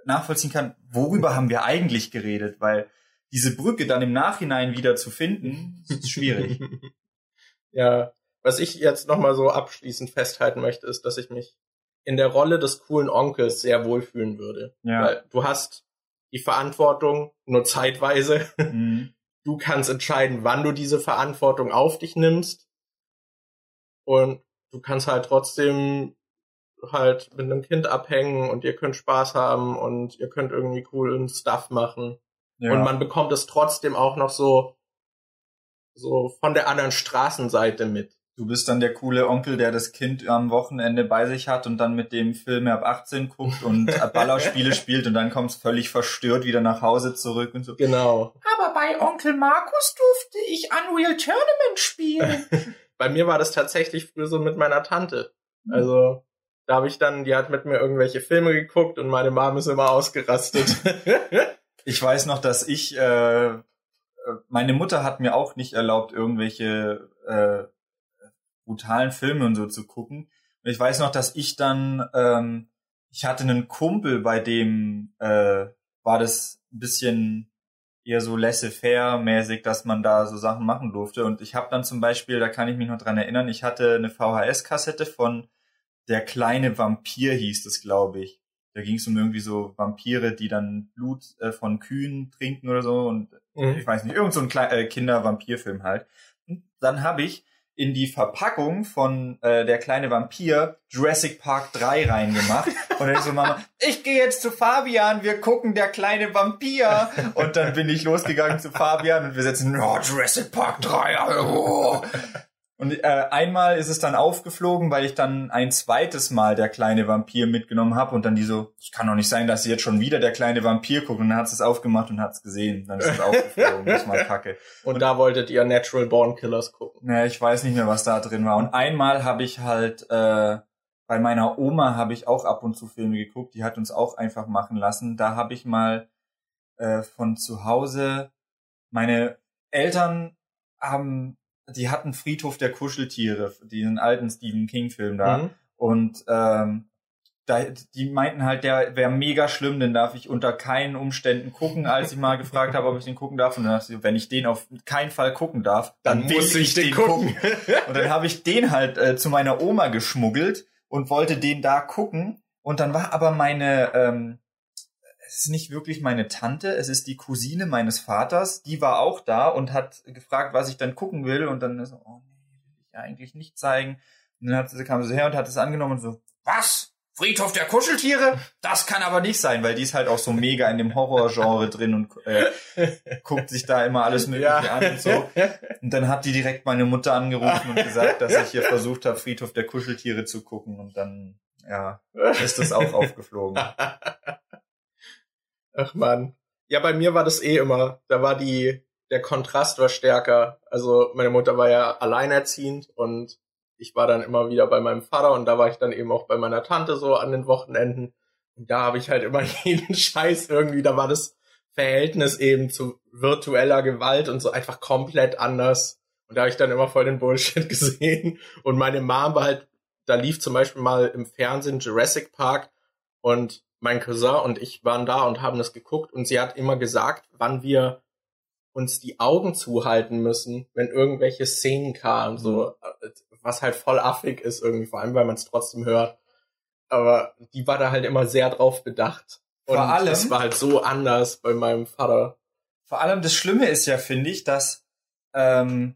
nachvollziehen kann, worüber haben wir eigentlich geredet, weil diese Brücke dann im Nachhinein wieder zu finden, ist schwierig. ja, was ich jetzt nochmal so abschließend festhalten möchte, ist, dass ich mich in der Rolle des coolen Onkels sehr wohlfühlen würde. Ja. Weil du hast die Verantwortung nur zeitweise. Mhm. Du kannst entscheiden, wann du diese Verantwortung auf dich nimmst. Und du kannst halt trotzdem halt mit einem Kind abhängen und ihr könnt Spaß haben und ihr könnt irgendwie coolen Stuff machen. Ja. Und man bekommt es trotzdem auch noch so, so von der anderen Straßenseite mit. Du bist dann der coole Onkel, der das Kind am Wochenende bei sich hat und dann mit dem Filme ab 18 guckt und Ballerspiele spielt und dann kommst völlig verstört wieder nach Hause zurück und so. Genau. Aber bei Onkel Markus durfte ich Unreal Tournament spielen. bei mir war das tatsächlich früher so mit meiner Tante. Hm. Also da habe ich dann, die hat mit mir irgendwelche Filme geguckt und meine Mom ist immer ausgerastet. ich weiß noch, dass ich, äh, meine Mutter hat mir auch nicht erlaubt, irgendwelche äh, brutalen Filme und so zu gucken. Und ich weiß noch, dass ich dann, ähm, ich hatte einen Kumpel, bei dem äh, war das ein bisschen eher so laissez-faire mäßig, dass man da so Sachen machen durfte. Und ich habe dann zum Beispiel, da kann ich mich noch dran erinnern, ich hatte eine VHS-Kassette von Der kleine Vampir hieß das, glaube ich. Da ging es um irgendwie so Vampire, die dann Blut äh, von Kühen trinken oder so und mhm. ich weiß nicht, irgend so ein äh, Kinder-Vampir-Film halt. Und dann habe ich in die Verpackung von äh, der kleine Vampir Jurassic Park 3 reingemacht. Und dann ich so, Mama, ich gehe jetzt zu Fabian, wir gucken der kleine Vampir. Und dann bin ich losgegangen zu Fabian und wir setzen, oh, Jurassic Park 3, oh. Und äh, einmal ist es dann aufgeflogen, weil ich dann ein zweites Mal der kleine Vampir mitgenommen habe und dann die so, es kann doch nicht sein, dass sie jetzt schon wieder der kleine Vampir guckt und dann hat sie es aufgemacht und hat es gesehen. Dann ist es aufgeflogen, das mal kacke. Und, und, da wolltet ihr Natural Born Killers gucken. Naja, ich weiß nicht mehr, was da drin war. Und einmal habe ich halt, äh, bei meiner Oma habe ich auch ab und zu Filme geguckt, die hat uns auch einfach machen lassen. Da habe ich mal äh, von zu Hause, meine Eltern haben die hatten Friedhof der Kuscheltiere, diesen alten Stephen King Film da. Mhm. Und ähm, da, die meinten halt, der wäre mega schlimm, den darf ich unter keinen Umständen gucken, als ich mal gefragt habe, ob ich den gucken darf. Und dann dachte ich, wenn ich den auf keinen Fall gucken darf, dann, dann muss ich den gucken. gucken. und dann habe ich den halt äh, zu meiner Oma geschmuggelt und wollte den da gucken. Und dann war aber meine ähm, es ist nicht wirklich meine Tante, es ist die Cousine meines Vaters, die war auch da und hat gefragt, was ich dann gucken will und dann so, oh nee, will ich eigentlich nicht zeigen. Und dann hat, kam sie her und hat es angenommen und so, was? Friedhof der Kuscheltiere? Das kann aber nicht sein, weil die ist halt auch so mega in dem Horrorgenre drin und äh, guckt sich da immer alles Mögliche ja. an und so. Und dann hat die direkt meine Mutter angerufen und gesagt, dass ich hier versucht habe, Friedhof der Kuscheltiere zu gucken und dann, ja, ist das auch aufgeflogen. Ach man. Ja, bei mir war das eh immer. Da war die, der Kontrast war stärker. Also meine Mutter war ja alleinerziehend und ich war dann immer wieder bei meinem Vater und da war ich dann eben auch bei meiner Tante so an den Wochenenden. Und da habe ich halt immer jeden Scheiß irgendwie, da war das Verhältnis eben zu virtueller Gewalt und so einfach komplett anders. Und da habe ich dann immer voll den Bullshit gesehen. Und meine Mom war halt, da lief zum Beispiel mal im Fernsehen Jurassic Park und mein Cousin und ich waren da und haben das geguckt und sie hat immer gesagt, wann wir uns die Augen zuhalten müssen, wenn irgendwelche Szenen kamen, so mhm. was halt voll affig ist irgendwie, vor allem weil man es trotzdem hört. Aber die war da halt immer sehr drauf bedacht. Und vor allem, es war halt so anders bei meinem Vater. Vor allem das Schlimme ist ja, finde ich, dass ähm,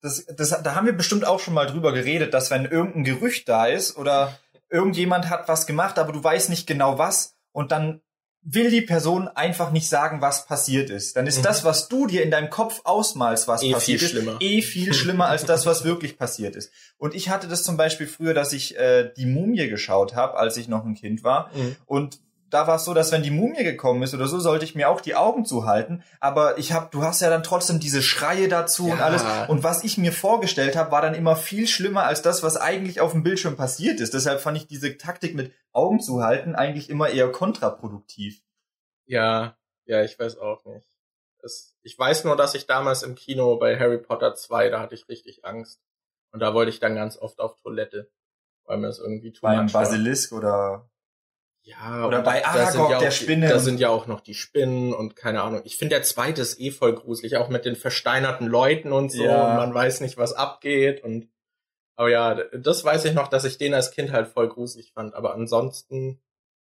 das, das, da haben wir bestimmt auch schon mal drüber geredet, dass wenn irgendein Gerücht da ist oder irgendjemand hat was gemacht, aber du weißt nicht genau was und dann will die Person einfach nicht sagen, was passiert ist. Dann ist mhm. das, was du dir in deinem Kopf ausmalst, was eh passiert ist, schlimmer. eh viel schlimmer als das, was wirklich passiert ist. Und ich hatte das zum Beispiel früher, dass ich äh, die Mumie geschaut habe, als ich noch ein Kind war. Mhm. Und da war es so, dass wenn die Mumie gekommen ist oder so, sollte ich mir auch die Augen zuhalten. Aber ich habe, du hast ja dann trotzdem diese Schreie dazu ja. und alles. Und was ich mir vorgestellt habe, war dann immer viel schlimmer als das, was eigentlich auf dem Bildschirm passiert ist. Deshalb fand ich diese Taktik mit Augen zuhalten eigentlich immer eher kontraproduktiv. Ja, ja, ich weiß auch nicht. Das, ich weiß nur, dass ich damals im Kino bei Harry Potter 2, da hatte ich richtig Angst. Und da wollte ich dann ganz oft auf Toilette, weil mir das irgendwie too Beim Basilisk oder ja, oder bei Aragog, ja der Spinne. Da sind ja auch noch die Spinnen und keine Ahnung. Ich finde der zweite ist eh voll gruselig, auch mit den versteinerten Leuten und so. Ja. Und man weiß nicht, was abgeht und aber ja, das weiß ich noch, dass ich den als Kind halt voll gruselig fand. Aber ansonsten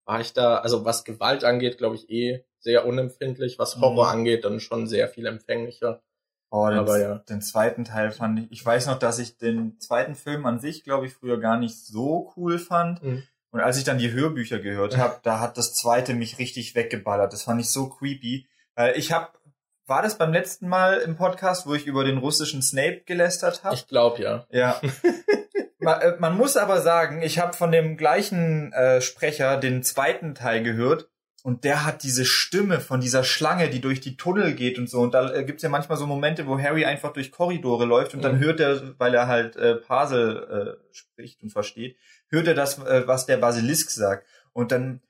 war ich da, also was Gewalt angeht, glaube ich eh sehr unempfindlich. Was Horror mhm. angeht, dann schon sehr viel empfänglicher. Oh, den, aber ja. den zweiten Teil fand ich. Ich weiß noch, dass ich den zweiten Film an sich, glaube ich, früher gar nicht so cool fand. Mhm. Und als ich dann die Hörbücher gehört habe, da hat das zweite mich richtig weggeballert. Das fand ich so creepy. Weil ich habe, war das beim letzten Mal im Podcast, wo ich über den russischen Snape gelästert habe? Ich glaube ja. Ja. man, äh, man, muss aber sagen, ich habe von dem gleichen äh, Sprecher den zweiten Teil gehört und der hat diese Stimme von dieser Schlange, die durch die Tunnel geht und so. Und da äh, gibt's ja manchmal so Momente, wo Harry einfach durch Korridore läuft und mhm. dann hört er, weil er halt äh, Pasel äh, spricht und versteht, hört er das, äh, was der Basilisk sagt. Und dann,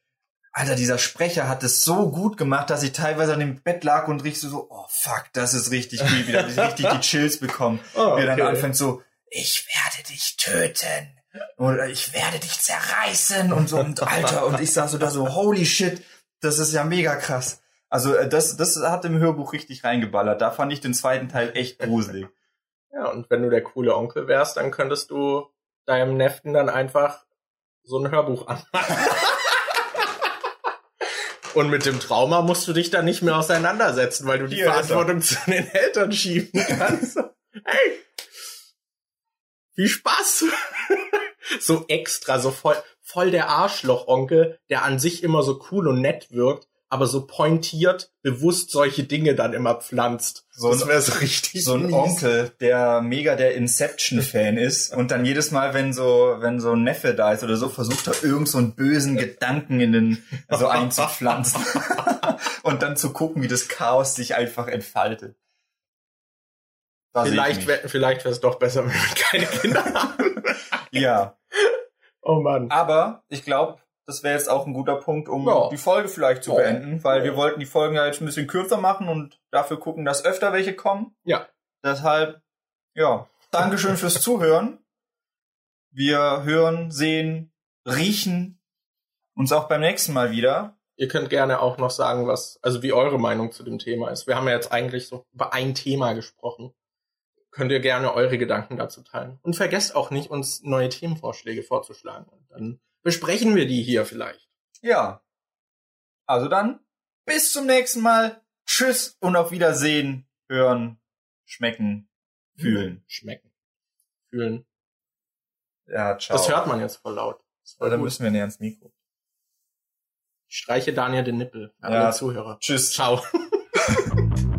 Alter, dieser Sprecher hat es so gut gemacht, dass ich teilweise an dem Bett lag und riech so, oh fuck, das ist richtig creepy. Da hab ich richtig die Chills bekommen. Oh, okay. Wie er dann anfängt so, ich werde dich töten. Oder ich werde dich zerreißen und so. Und Alter, und ich sag so da so, holy shit das ist ja mega krass. Also äh, das, das hat im Hörbuch richtig reingeballert. Da fand ich den zweiten Teil echt gruselig. Ja, und wenn du der coole Onkel wärst, dann könntest du deinem Neften dann einfach so ein Hörbuch anmachen. und mit dem Trauma musst du dich dann nicht mehr auseinandersetzen, weil du die Hier Verantwortung zu den Eltern schieben kannst. hey! Viel Spaß! so extra, so voll, voll der Arschloch-Onkel, der an sich immer so cool und nett wirkt, aber so pointiert bewusst solche Dinge dann immer pflanzt. So das wäre so richtig. So ein mies. Onkel, der mega der Inception-Fan ist und dann jedes Mal, wenn so, wenn so ein Neffe da ist oder so, versucht er irgend so einen bösen Gedanken in den, so einzupflanzen. und dann zu gucken, wie das Chaos sich einfach entfaltet. Da vielleicht vielleicht wäre es doch besser, wenn wir keine Kinder haben. ja. Oh Mann. Aber ich glaube, das wäre jetzt auch ein guter Punkt, um ja. die Folge vielleicht zu ja. beenden, weil ja. wir wollten die Folgen ja jetzt ein bisschen kürzer machen und dafür gucken, dass öfter welche kommen. Ja. Deshalb, ja, Dankeschön fürs Zuhören. Wir hören, sehen, riechen uns auch beim nächsten Mal wieder. Ihr könnt gerne auch noch sagen, was, also wie eure Meinung zu dem Thema ist. Wir haben ja jetzt eigentlich so über ein Thema gesprochen könnt ihr gerne eure Gedanken dazu teilen. Und vergesst auch nicht, uns neue Themenvorschläge vorzuschlagen. Und dann besprechen wir die hier vielleicht. Ja. Also dann, bis zum nächsten Mal. Tschüss und auf Wiedersehen, hören, schmecken, fühlen. Schmecken. Fühlen. Ja, ciao. Das hört man jetzt voll laut. Voll dann müssen wir näher ans Mikro. Ich streiche Daniel den Nippel. Ja, Zuhörer. Tschüss. Ciao.